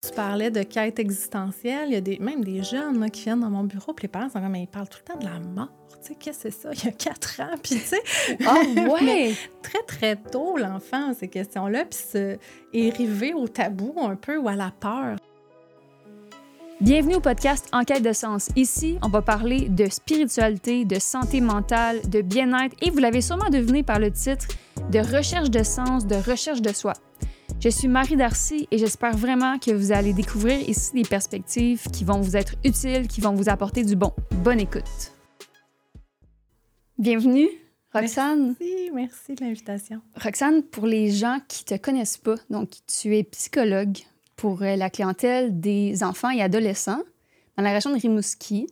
Tu parlais de quête existentielle. Il y a des, même des jeunes là, qui viennent dans mon bureau, puis les parents sont comme, mais ils parlent tout le temps de la mort. Tu sais, qu'est-ce que c'est ça? Il y a quatre ans, puis tu sais. Ah, ouais! très, très tôt, l'enfant, ces questions-là, puis est arrivé au tabou un peu ou à la peur. Bienvenue au podcast Enquête de sens. Ici, on va parler de spiritualité, de santé mentale, de bien-être et vous l'avez sûrement deviné par le titre, de recherche de sens, de recherche de soi. Je suis Marie Darcy et j'espère vraiment que vous allez découvrir ici des perspectives qui vont vous être utiles, qui vont vous apporter du bon. Bonne écoute. Bienvenue, Roxane. Merci, merci de l'invitation. Roxane, pour les gens qui te connaissent pas, donc tu es psychologue pour euh, la clientèle des enfants et adolescents dans la région de Rimouski.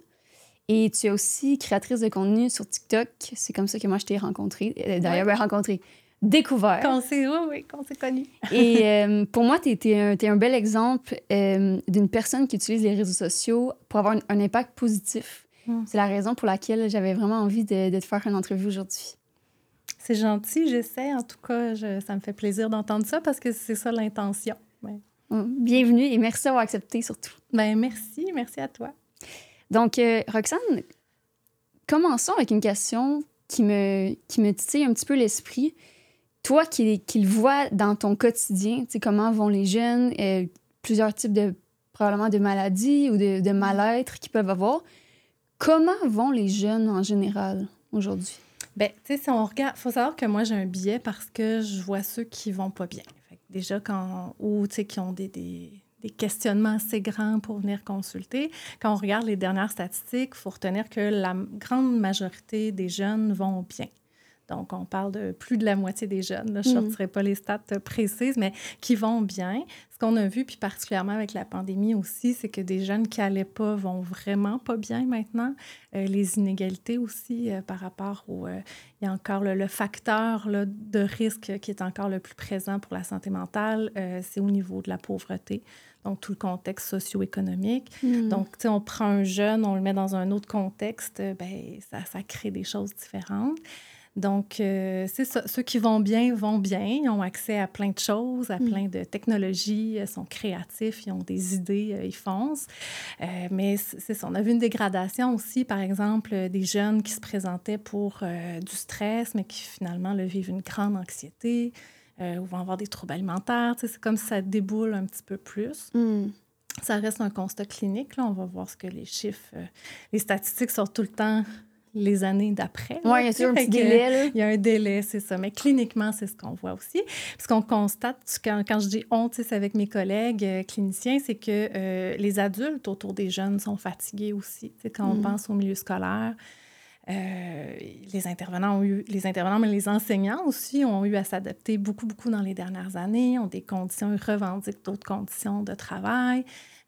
Et tu es aussi créatrice de contenu sur TikTok. C'est comme ça que moi, je t'ai rencontrée. Euh, d'ailleurs, ouais. rencontrée découvert. Qu'on s'est, oui, oui, qu'on s'est connu. et euh, pour moi, tu es, un, un bel exemple euh, d'une personne qui utilise les réseaux sociaux pour avoir un, impact positif. Mm. C'est la raison pour laquelle j'avais vraiment envie de, de, te faire une entrevue aujourd'hui. C'est gentil, j'essaie. En tout cas, je, ça me fait plaisir d'entendre ça parce que c'est ça l'intention. Ouais. Mm. Bienvenue et merci d'avoir accepté surtout. Ben merci, merci à toi. Donc, euh, Roxane, commençons avec une question qui me, qui me titille un petit peu l'esprit toi qui, le vois dans ton quotidien, comment vont les jeunes, euh, plusieurs types de, probablement de maladies ou de, de mal-être qu'ils peuvent avoir, comment vont les jeunes en général aujourd'hui? Bien, tu sais, si on regarde, faut savoir que moi, j'ai un biais parce que je vois ceux qui vont pas bien. Déjà, quand, ou, tu sais, qui ont des, des, des, questionnements assez grands pour venir consulter, quand on regarde les dernières statistiques, il faut retenir que la grande majorité des jeunes vont bien. Donc, on parle de plus de la moitié des jeunes. Là, je ne mm. sortirai pas les stats précises, mais qui vont bien. Ce qu'on a vu, puis particulièrement avec la pandémie aussi, c'est que des jeunes qui n'allaient pas vont vraiment pas bien maintenant. Euh, les inégalités aussi euh, par rapport au... Euh, il y a encore le, le facteur là, de risque qui est encore le plus présent pour la santé mentale, euh, c'est au niveau de la pauvreté. Donc, tout le contexte socio-économique. Mm. Donc, tu sais, on prend un jeune, on le met dans un autre contexte, ben ça, ça crée des choses différentes. Donc, euh, c'est ça. Ceux qui vont bien vont bien. Ils ont accès à plein de choses, à mm. plein de technologies, ils sont créatifs, ils ont des idées, euh, ils foncent. Euh, mais c'est ça. On a vu une dégradation aussi, par exemple, des jeunes qui se présentaient pour euh, du stress, mais qui finalement le vivent une grande anxiété euh, ou vont avoir des troubles alimentaires. C'est comme ça déboule un petit peu plus. Mm. Ça reste un constat clinique. Là. On va voir ce que les chiffres, euh, les statistiques sortent tout le temps les années d'après. Oui, il y a toujours un petit délai. Il y a un délai, c'est ça. Mais cliniquement, c'est ce qu'on voit aussi. Ce qu'on constate, quand, quand, je dis on, c'est avec mes collègues euh, cliniciens, c'est que euh, les adultes autour des jeunes sont fatigués aussi. T'sais, quand mm. on pense au milieu scolaire, euh, les intervenants ont eu, les intervenants, mais les enseignants aussi ont eu à s'adapter beaucoup, beaucoup dans les dernières années, ont des conditions, ils revendiquent d'autres conditions de travail.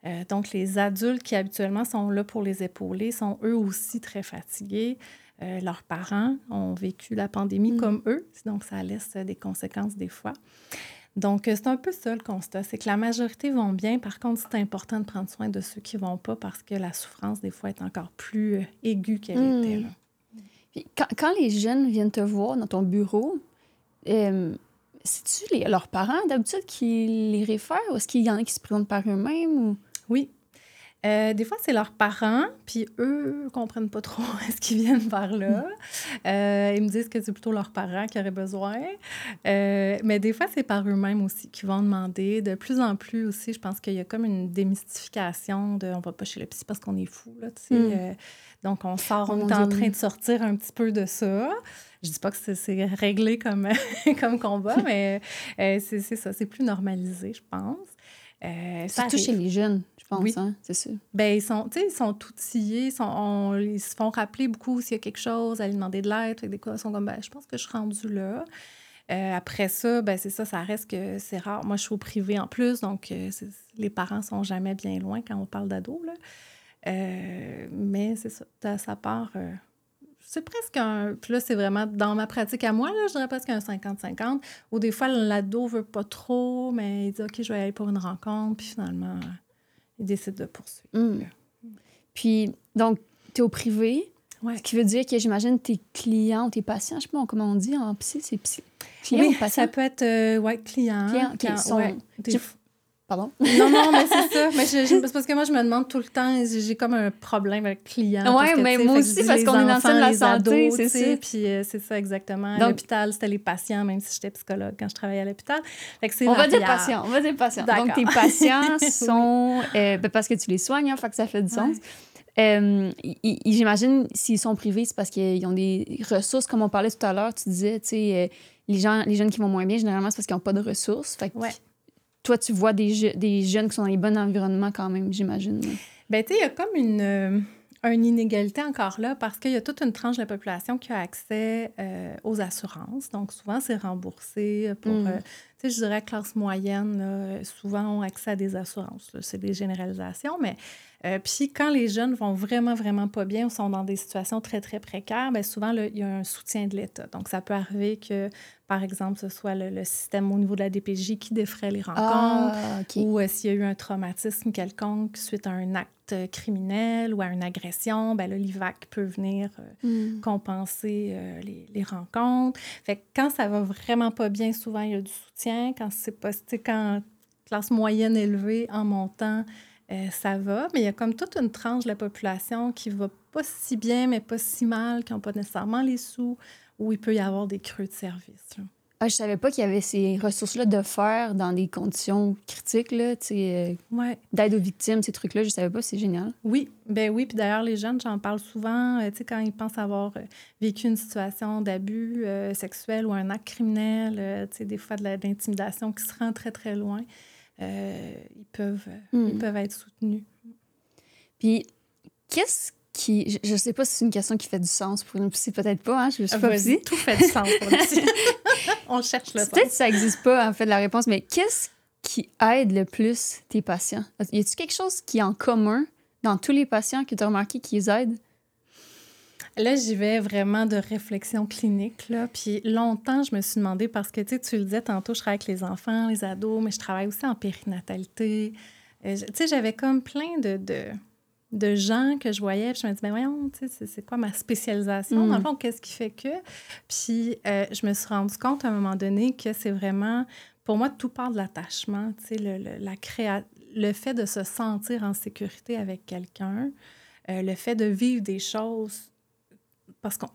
Euh, donc, les adultes qui habituellement sont là pour les épauler sont eux aussi très fatigués. Euh, leurs parents ont vécu la pandémie mmh. comme eux, donc ça laisse des conséquences des fois. Donc, c'est un peu ça le constat, c'est que la majorité vont bien. Par contre, c'est important de prendre soin de ceux qui vont pas parce que la souffrance, des fois, est encore plus euh, aiguë qu'elle mmh. était. Là. Puis quand, quand, les jeunes viennent te voir dans ton bureau, euh, c'est-tu leurs parents d'habitude qui les réfèrent ou est-ce qu'il y en a qui se présentent par eux-mêmes? Ou... Oui. Euh, des fois, c'est leurs parents, puis eux ne comprennent pas trop ce qu'ils viennent par là. Euh, ils me disent que c'est plutôt leurs parents qui auraient besoin. Euh, mais des fois, c'est par eux-mêmes aussi qui vont demander. De plus en plus aussi, je pense qu'il y a comme une démystification de on va pas chez le psy parce qu'on est fou. Là, mm. donc, on sort, on est en train de sortir un petit peu de ça. Je dis pas que c'est réglé comme, comme combat, mais c'est ça, c'est plus normalisé, je pense. Euh, Surtout chez les jeunes, je pense, oui. hein, c'est sûr. Ben, ils sont, ils sont outillés, ils, sont, on, ils se font rappeler beaucoup s'il y a quelque chose, aller demander de l'aide. Des ils sont comme, ben, je pense que je suis rendue là. Euh, après ça, ben, c'est ça, ça reste que c'est rare. Moi, je suis au privé en plus, donc euh, les parents sont jamais bien loin quand on parle d'ados. Euh, mais c'est ça, ça part c'est presque un. Puis là, c'est vraiment dans ma pratique à moi, là, je dirais presque un 50-50. Ou des fois, l'ado veut pas trop, mais il dit OK, je vais aller pour une rencontre. Puis finalement, il décide de poursuivre. Mmh. Puis, donc, tu es au privé. Ouais. Ce qui veut dire que j'imagine tes clients, tes patients, je sais pas comment on dit en psy, c'est psy. Client oui, ou patient? ça peut être, euh, ouais, client. Client, okay, quand, sont, ouais, des... Pardon? Non, non, mais c'est ça. Mais je, je, parce que moi, je me demande tout le temps, j'ai comme un problème avec le client. Oui, mais moi aussi, parce qu'on est dans de la santé, c'est ça. Puis euh, c'est ça, exactement. L'hôpital, c'était les patients, même si j'étais psychologue quand je travaillais à l'hôpital. On va dire patients, on va dire patients. Donc, tes patients sont... Euh, ben, parce que tu les soignes, hein, fait que ça fait du sens. Euh, J'imagine, s'ils sont privés, c'est parce qu'ils ont des ressources, comme on parlait tout à l'heure. Tu disais, tu sais, euh, les, gens, les jeunes qui vont moins bien, généralement, c'est parce qu'ils n'ont pas de ressources. Fait que toi, tu vois des, des jeunes qui sont dans les bons environnements quand même, j'imagine. Ben, tu sais, il y a comme une, euh, une inégalité encore là parce qu'il y a toute une tranche de la population qui a accès euh, aux assurances. Donc, souvent, c'est remboursé pour, mm. tu sais, je dirais classe moyenne, souvent ont accès à des assurances. C'est des généralisations, mais euh, puis quand les jeunes vont vraiment, vraiment pas bien ou sont dans des situations très, très précaires, bien souvent, il y a un soutien de l'État. Donc, ça peut arriver que, par exemple, ce soit le, système au niveau de la DPJ qui défraie les rencontres ah, ou euh, s'il y a eu un traumatisme quelconque suite à un acte criminel ou à une agression, bien là, l'IVAC peut venir euh, hmm. compenser les, les, rencontres. Fait que quand ça va vraiment pas bien, souvent, il y a du soutien. Quand c'est pas, quand classe moyenne élevée en montant, euh, ça va, mais il y a comme toute une tranche de la population qui va pas si bien, mais pas si mal, qui n'ont pas nécessairement les sous, où il peut y avoir des creux de service. Ah, je savais pas qu'il y avait ces ressources-là de faire dans des conditions critiques, là, euh, ouais. d'aide aux victimes, ces trucs-là. Je savais pas, c'est génial. Oui, ben oui. Puis d'ailleurs, les jeunes, j'en parle souvent, euh, tu sais, quand ils pensent avoir vécu une situation d'abus sexuel ou un acte criminel, tu sais, des fois de l'intimidation qui se rend très, très loin. Euh, ils, peuvent, ils hmm. peuvent être soutenus. Puis, qu'est-ce qui. Je ne sais pas si c'est une question qui fait du sens pour une psy, peut-être pas, hein? Je suis pas psy. Tout fait du sens pour une psy. On cherche le. Peut-être que ça n'existe pas, en fait, la réponse, mais qu'est-ce qui aide le plus tes patients? Y a-t-il quelque chose qui est en commun dans tous les patients que tu as remarqué qui les aident? Là, j'y vais vraiment de réflexion clinique. Là. Puis longtemps, je me suis demandé, parce que tu le disais tantôt, je travaille avec les enfants, les ados, mais je travaille aussi en périnatalité. Euh, tu sais, j'avais comme plein de, de, de, gens que je voyais. Puis je me disais, mais voyons, tu sais, c'est quoi ma spécialisation? Dans le mm. fond, qu'est-ce qui fait que? Puis euh, je me suis rendu compte à un moment donné que c'est vraiment, pour moi, tout part de l'attachement. Tu sais, le, le, la créa... le fait de se sentir en sécurité avec quelqu'un. Euh, le fait de vivre des choses parce que,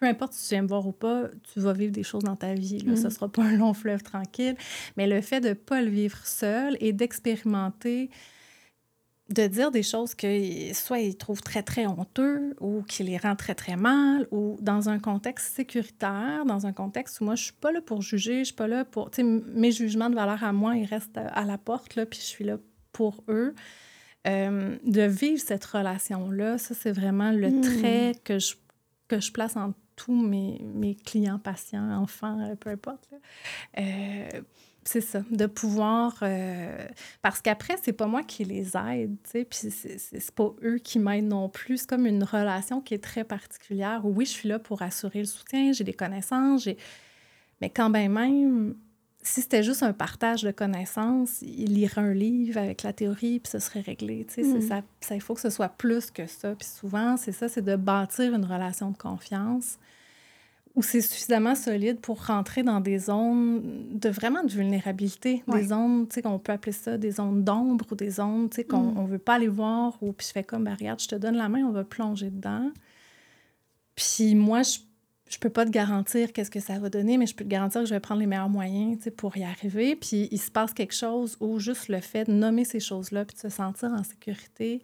peu importe si tu viens me voir ou pas, tu vas vivre des choses dans ta vie. Ce ne mm. sera pas un long fleuve tranquille. Mais le fait de ne pas le vivre seul et d'expérimenter, de dire des choses que soit ils trouvent très, très honteux ou qui les rend très, très mal ou dans un contexte sécuritaire, dans un contexte où moi, je suis pas là pour juger, je suis pas là pour... Tu sais, mes jugements de valeur à moi, ils restent à la porte, là, puis je suis là pour eux. Euh, de vivre cette relation-là, ça, c'est vraiment le hmm. trait que je, que je place en tous mes, mes clients, patients, enfants, euh, peu importe. Euh, c'est ça, de pouvoir... parce qu'après, c'est pas moi qui les aide, tu sais, puis c'est pas eux qui m'aident non plus. C'est comme une relation qui est très particulière. Oui, je suis là pour assurer le soutien, j'ai des connaissances. Mais quand bien même, si c'était juste un partage de connaissances, il lirait un livre avec la théorie, puis ce serait réglé. Mm. Ça, ça, il faut que ce soit plus que ça. Puis souvent, c'est ça, c'est de bâtir une relation de confiance où c'est suffisamment solide pour rentrer dans des zones de vraiment de vulnérabilité, des zones, tu sais, qu'on peut appeler ça des zones d'ombre ou des zones, tu sais, qu'on ne mm. veut pas aller voir, ou puis je fais comme, ben, regarde, je te donne la main, on va plonger dedans. Puis moi, je je peux pas te garantir qu'est-ce que ça va donner, mais je peux te garantir que je vais prendre les meilleurs moyens pour y arriver. Puis il se passe quelque chose où juste le fait de nommer ces choses-là puis de se sentir en sécurité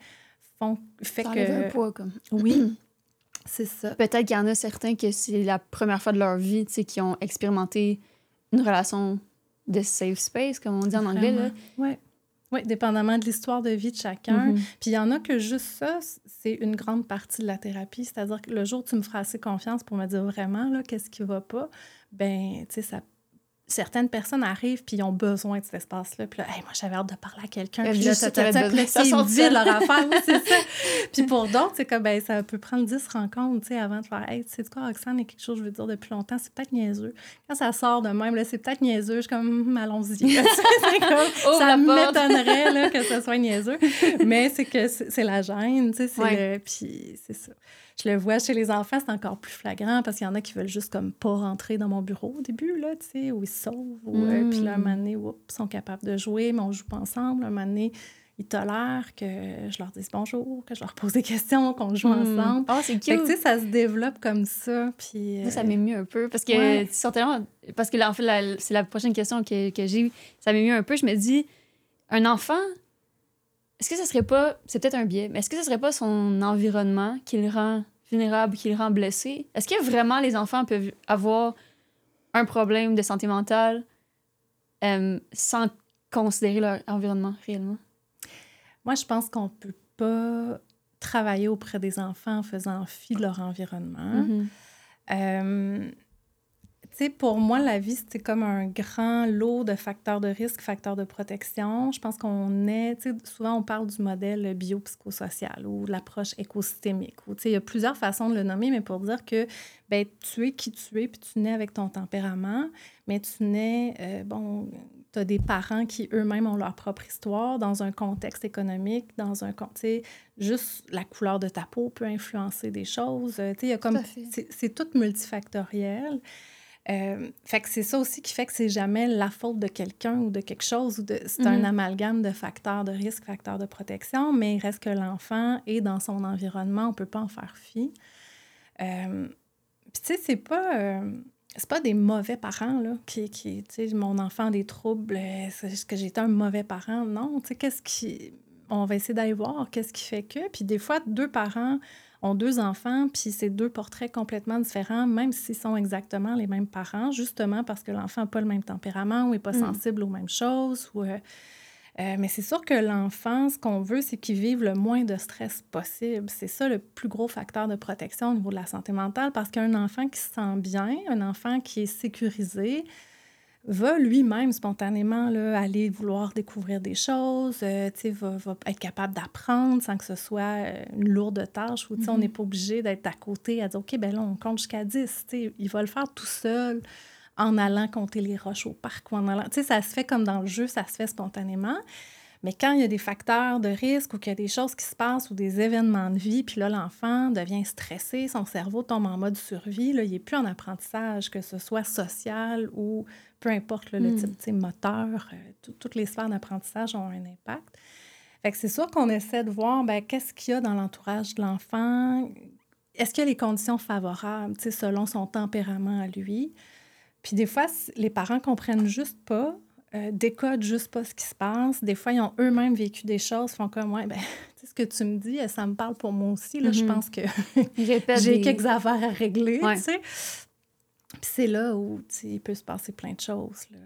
font, fait que... un poids, comme. Oui, c'est ça. Peut-être qu'il y en a certains que c'est la première fois de leur vie qui ont expérimenté une relation de safe space, comme on dit en anglais. Là. Ouais. Oui, dépendamment de l'histoire de vie de chacun. Mm-hmm. Puis il y en a que juste ça, c'est une grande partie de la thérapie. C'est-à-dire que le jour où tu me feras assez confiance pour me dire vraiment qu'est-ce qui va pas, ben, tu sais, ça certaines personnes arrivent puis ils ont besoin de cet espace-là. Puis là, moi, j'avais hâte de parler à quelqu'un. Puis là, t'as leur affaire. c'est ça. Puis pour d'autres, c'est comme, ben, ça peut prendre 10 rencontres, tu sais, avant de faire, hey, tu sais quoi, Roxane, il y a quelque chose que je veux dire depuis longtemps, c'est peut-être niaiseux. Quand ça sort de même, là, c'est peut-être niaiseux. Je suis comme, hum, allons-y. ça m'étonnerait, là, que ce soit niaiseux. Mais c'est que c'est la gêne, tu sais, puis c'est ça. Je le vois chez les enfants, c'est encore plus flagrant parce qu'il y en a qui veulent juste comme pas rentrer dans mon bureau au début, là, tu sais, où ils se sauvent. Ou, euh, puis là, un moment donné, oups, ils sont capables de jouer, mais on joue pas ensemble. Un moment donné, ils tolèrent que je leur dise bonjour, que je leur pose des questions, qu'on joue Mm. ensemble. Oh, c'est que, cute. tu sais, ça se développe comme ça. Puis, Moi, ça euh, m'émeut un peu parce que Ouais. tellement- Parce que là, en fait, c'est la prochaine question que, que j'ai. Ça m'émeut un peu. Je me dis, un enfant, est-ce que ça serait pas. C'est peut-être un biais, mais est-ce que ça serait pas son environnement qui le rend vulnérable, qui le rend blessé? Est-ce que vraiment les enfants peuvent avoir un problème de santé mentale euh, sans considérer leur environnement réellement? Moi, je pense qu'on peut pas travailler auprès des enfants en faisant fi de leur environnement. Mhm. Euh, tu sais, pour moi, la vie, c'est comme un grand lot de facteurs de risque, facteurs de protection. Je pense qu'on est, tu sais, souvent on parle du modèle biopsychosocial ou de l'approche écosystémique. Tu sais, il y a plusieurs façons de le nommer, mais pour dire que ben, tu es qui tu es, puis tu nais avec ton tempérament, mais tu nais, euh, bon, tu as des parents qui eux-mêmes ont leur propre histoire dans un contexte économique, dans un contexte, juste la couleur de ta peau peut influencer des choses. Euh, tu sais, il y a comme, c'est tout multifactoriel. Euh, fait que c'est ça aussi qui fait que c'est jamais la faute de quelqu'un ou de quelque chose. ou de C'est un Mhm. amalgame de facteurs de risque, facteurs de protection, mais il reste que l'enfant est dans son environnement, on peut pas en faire fi. Euh, Puis tu sais, c'est pas... euh, c'est pas des mauvais parents, là, qui, qui tu sais, mon enfant a des troubles, euh, c'est juste que j'étais un mauvais parent. Non, tu sais, qu'est-ce qui... On va essayer d'aller voir qu'est-ce qui fait que. Puis des fois, deux parents ont deux enfants, puis c'est deux portraits complètement différents, même s'ils sont exactement les mêmes parents, justement parce que l'enfant n'a pas le même tempérament ou n'est pas Mm. sensible aux mêmes choses. Ou, euh, euh, mais c'est sûr que l'enfant, ce qu'on veut, c'est qu'il vive le moins de stress possible. C'est ça le plus gros facteur de protection au niveau de la santé mentale, parce qu'un enfant qui se sent bien, un enfant qui est sécurisé, va lui-même spontanément là, aller vouloir découvrir des choses, euh, va, va être capable d'apprendre sans que ce soit euh, une lourde tâche où sais, on Mhm. n'est pas obligé d'être à côté à dire OK, ben là, on compte jusqu'à 10. Tu sais, il va le faire tout seul en allant compter les roches au parc ou en allant. Tu sais, ça se fait comme dans le jeu, ça se fait spontanément. Mais quand il y a des facteurs de risque ou qu'il y a des choses qui se passent ou des événements de vie, puis là, l'enfant devient stressé, son cerveau tombe en mode survie, là, il n'est plus en apprentissage, que ce soit social ou peu importe là, le Mm. type moteur, euh, tout- toutes les sphères d'apprentissage ont un impact. Fait que c'est sûr qu'on essaie de voir ben, qu'est-ce qu'il y a dans l'entourage de l'enfant? Est-ce qu'il y a les conditions favorables, selon son tempérament à lui? Puis des fois, les parents comprennent juste pas, euh, décodent juste pas ce qui se passe. Des fois, ils ont eux-mêmes vécu des choses, font comme, ouais, ben, tu sais, ce que tu me dis, ça me parle pour moi aussi. Là, Je Mhm. pense que j'ai des- quelques affaires à régler, Ouais. Puis c'est là où, il peut se passer plein de choses. là.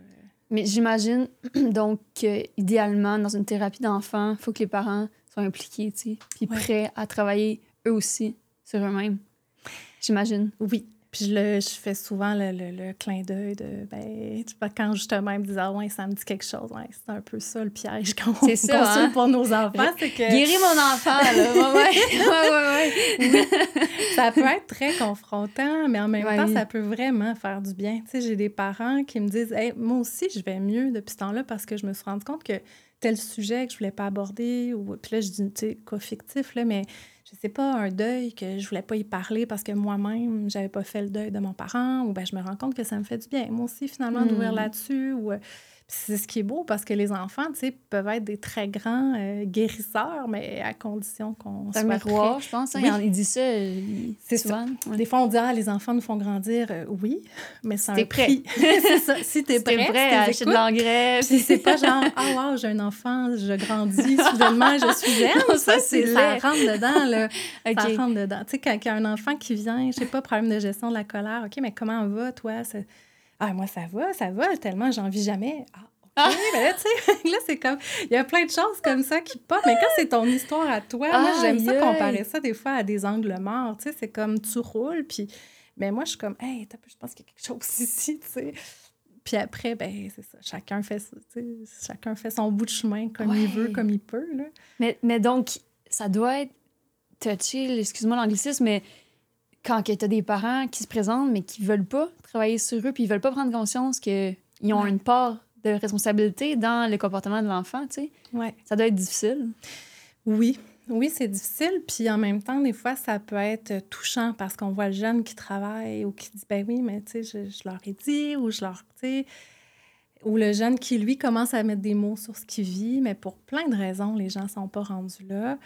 Mais j'imagine donc que, idéalement, dans une thérapie d'enfant, il faut que les parents soient impliqués, tu sais, puis Ouais. prêts à travailler eux aussi sur eux-mêmes. J'imagine. Oui. Puis je, le, je fais souvent le, le- le clin d'œil de, ben, tu vois, quand justement ils me disent, ah ouais, ça me dit quelque chose, ouais, c'est un peu ça le piège qu'on consulte hein? pour nos enfants, c'est que Guéris mon enfant, là. Ouais, ouais, ouais, ouais. ça peut être très confrontant, mais en même temps, ça peut vraiment faire du bien. Tu sais, j'ai des parents qui me disent, hey, moi aussi, je vais mieux depuis ce temps-là parce que je me suis rendu compte que tel sujet que je voulais pas aborder, ou puis là, je dis, tu sais, cas fictif, là, mais je sais pas, un deuil que je voulais pas y parler parce que moi-même, j'avais pas fait le deuil de mon parent, ou ben je me rends compte que ça me fait du bien, moi aussi, finalement, d'ouvrir là-dessus, ou... c'est ce qui est beau parce que les enfants, tu sais, peuvent être des très grands euh, guérisseurs, mais à condition qu'on soit un miroir, prêt. je pense. hein? Oui. Il dit ça euh, C'est souvent. Ouais. Des fois, on dit, ah, les enfants nous font grandir. Euh, oui, mais c'est un prêt. prix. c'est ça. Si t'es Si prêt, si à acheter de l'engrais. puis c'est pas genre, ah, wow, j'ai un enfant, je grandis, soudainement, je suis zen. Ça, ça, c'est, ça rentre dedans, là. OK. Ça rentre dedans. Tu sais, quand il y a un enfant qui vient, je sais pas, problème de gestion de la colère, OK, mais comment va, toi? Ah, moi, ça va, ça va, tellement j'en vis jamais. Ah, Ah. OK, mais là, tu sais, là, c'est comme, il y a plein de choses comme ça qui pop, mais quand c'est ton histoire à toi, moi, j'aime ça comparer ça des fois à des angles morts, tu sais, c'est comme, tu roules, puis, mais moi, je suis comme, hey, je pense qu'il y a quelque chose ici, tu sais. Puis après, ben c'est ça, chacun fait, chacun fait son bout de chemin comme il veut, comme il peut, là. Mais, mais donc, ça doit être touché, excuse-moi l'anglicisme, mais quand tu as des parents qui se présentent, mais qui veulent pas travailler sur eux, puis ils veulent pas prendre conscience qu'ils ont Ouais. une part de responsabilité dans le comportement de l'enfant, tu sais, Ouais. ça doit être difficile. Oui, Oui, c'est difficile. Puis en même temps, des fois, ça peut être touchant parce qu'on voit le jeune qui travaille ou qui dit Ben oui, mais tu sais, je, leur ai dit ou je leur. Tu ou le jeune qui, lui, commence à mettre des mots sur ce qu'il vit, mais pour plein de raisons, les gens ne sont pas rendus là.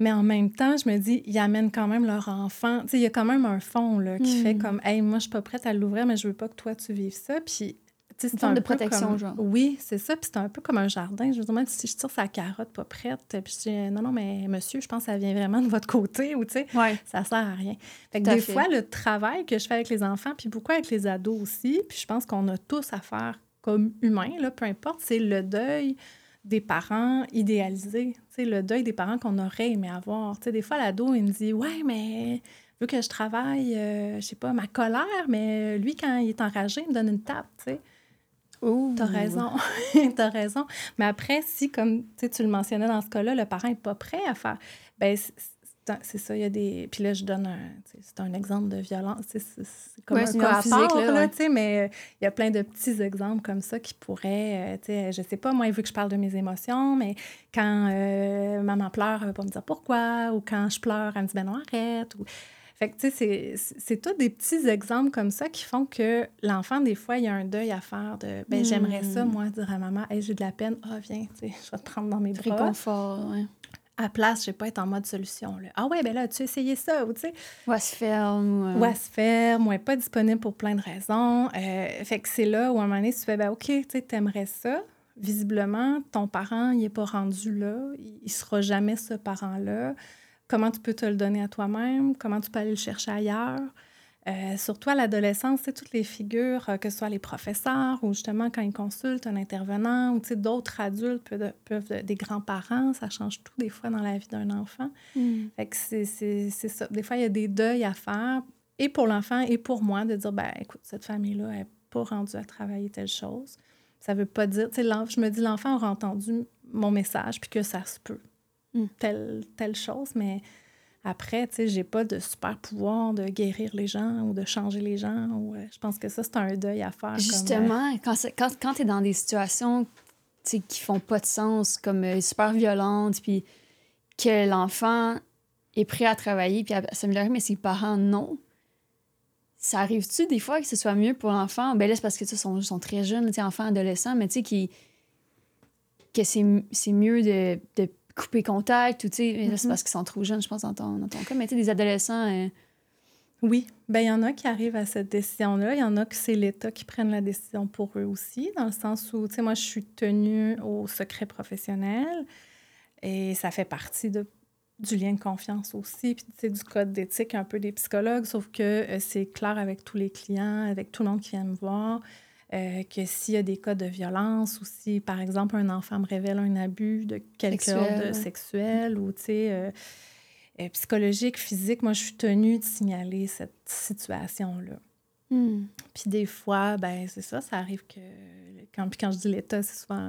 Mais en même temps, je me dis, ils amènent quand même leur enfant. Tu sais, il y a quand même un fond là, qui fait hmm. comme, hey, moi, je suis pas prête à l'ouvrir, mais je veux pas que toi, tu vives ça. Puis c'est une forme de protection, genre. Oui, c'est ça. Puis c'est un peu comme un jardin. Je me demande si je tire sa carotte pas prête, puis je dis non, non, mais monsieur, je pense que ça vient vraiment de votre côté, ou tu sais, ça sert à rien. Fait que des fois, le travail que je fais avec les enfants, puis beaucoup avec les ados aussi, puis je pense qu'on a tous à faire comme humains, là, peu importe, c'est le deuil des parents idéalisés, le deuil des parents qu'on aurait aimé avoir. Tu sais, des fois, l'ado, il me dit Ouais, mais vu que je travaille, euh, je sais pas, ma colère, mais lui, quand il est enragé, il me donne une tape, tu sais. T'as raison. T'as raison. Mais après, si, comme tu le mentionnais dans ce cas-là, le parent n'est pas prêt à faire, ben c'est ça, il y a des... Puis là, je donne un... C'est un exemple de violence. C'est comme un cas à mais euh, il y a plein de petits exemples comme ça qui pourraient... Euh, tu sais, je sais pas, moi, vu que je parle de mes émotions, mais quand euh, maman pleure, elle va pas me dire pourquoi, ou quand je pleure, elle me dit « Ben non, arrête », ou... Fait que, tu sais, c'est tous des petits exemples comme ça qui font que l'enfant, des fois, il y a un deuil à faire de ben j'aimerais ça, hmm. moi, dire à maman, hey, j'ai de la peine, ah, oh, viens, tu sais, je vais te prendre dans mes bras. Réconfort, oui. À place, je vais pas être en mode solution. Là. Ah ouais, ben là, tu as essayé ça, ou tu sais? Ou elle se ferme. Ou, elle se ferme, ou elle pas disponible pour plein de raisons. Euh, fait que c'est là où à un moment donné, tu fais, ben OK, tu sais, t'aimerais ça. Visiblement, ton parent, il n'est pas rendu là. Il ne sera jamais ce parent-là comment tu peux te le donner à toi-même, comment tu peux aller le chercher ailleurs? Euh, surtout à l'adolescence, toutes les figures, euh, que ce soit les professeurs ou justement quand ils consultent un intervenant ou d'autres adultes, peuvent, peuvent des grands-parents, ça change tout des fois dans la vie d'un enfant. Mm. Fait que c'est ça. Des fois, il y a des deuils à faire, et pour l'enfant et pour moi, de dire, ben écoute, cette famille-là n'est pas rendue à travailler telle chose. Ça veut pas dire, tu sais, je me dis, l'enfant aura entendu mon message, puis que ça se peut. Mm. telle, telle chose, mais après, tu sais, j'ai pas de super pouvoir de guérir les gens ou de changer les gens. Ou, euh, je pense que ça, c'est un deuil à faire. Justement, quand, quand, quand tu es dans des situations qui font pas de sens, comme euh, super violentes, puis que l'enfant est prêt à travailler puis à s'améliorer, mais ses parents non. Ça arrive-tu des fois que ce soit mieux pour l'enfant? Ben là, c'est parce que tu sont, sont très jeunes, enfants, adolescents, mais tu sais, que c'est mieux de, de couper contact ou tu sais, c'est mm-hmm. parce qu'ils sont trop jeunes, je pense, dans ton, dans ton cas. Mais tu sais, des adolescents. Euh, oui, ben il y en a qui arrivent à cette décision-là. Il y en a que c'est l'État qui prenne la décision pour eux aussi, dans le sens où, tu sais, moi, je suis tenue au secret professionnel et ça fait partie de, du lien de confiance aussi, puis tu sais, du code d'éthique un peu des psychologues, sauf que euh, c'est clair avec tous les clients, avec tout le monde qui vient me voir. Euh, que s'il y a des cas de violence ou si, par exemple, un enfant me révèle un abus de quelque ordre sexuel ou, tu sais, euh, euh, psychologique, physique, moi, je suis tenue de signaler cette situation-là. Hmm. Puis des fois, ben c'est ça, ça arrive que... Quand, puis quand je dis l'État, c'est souvent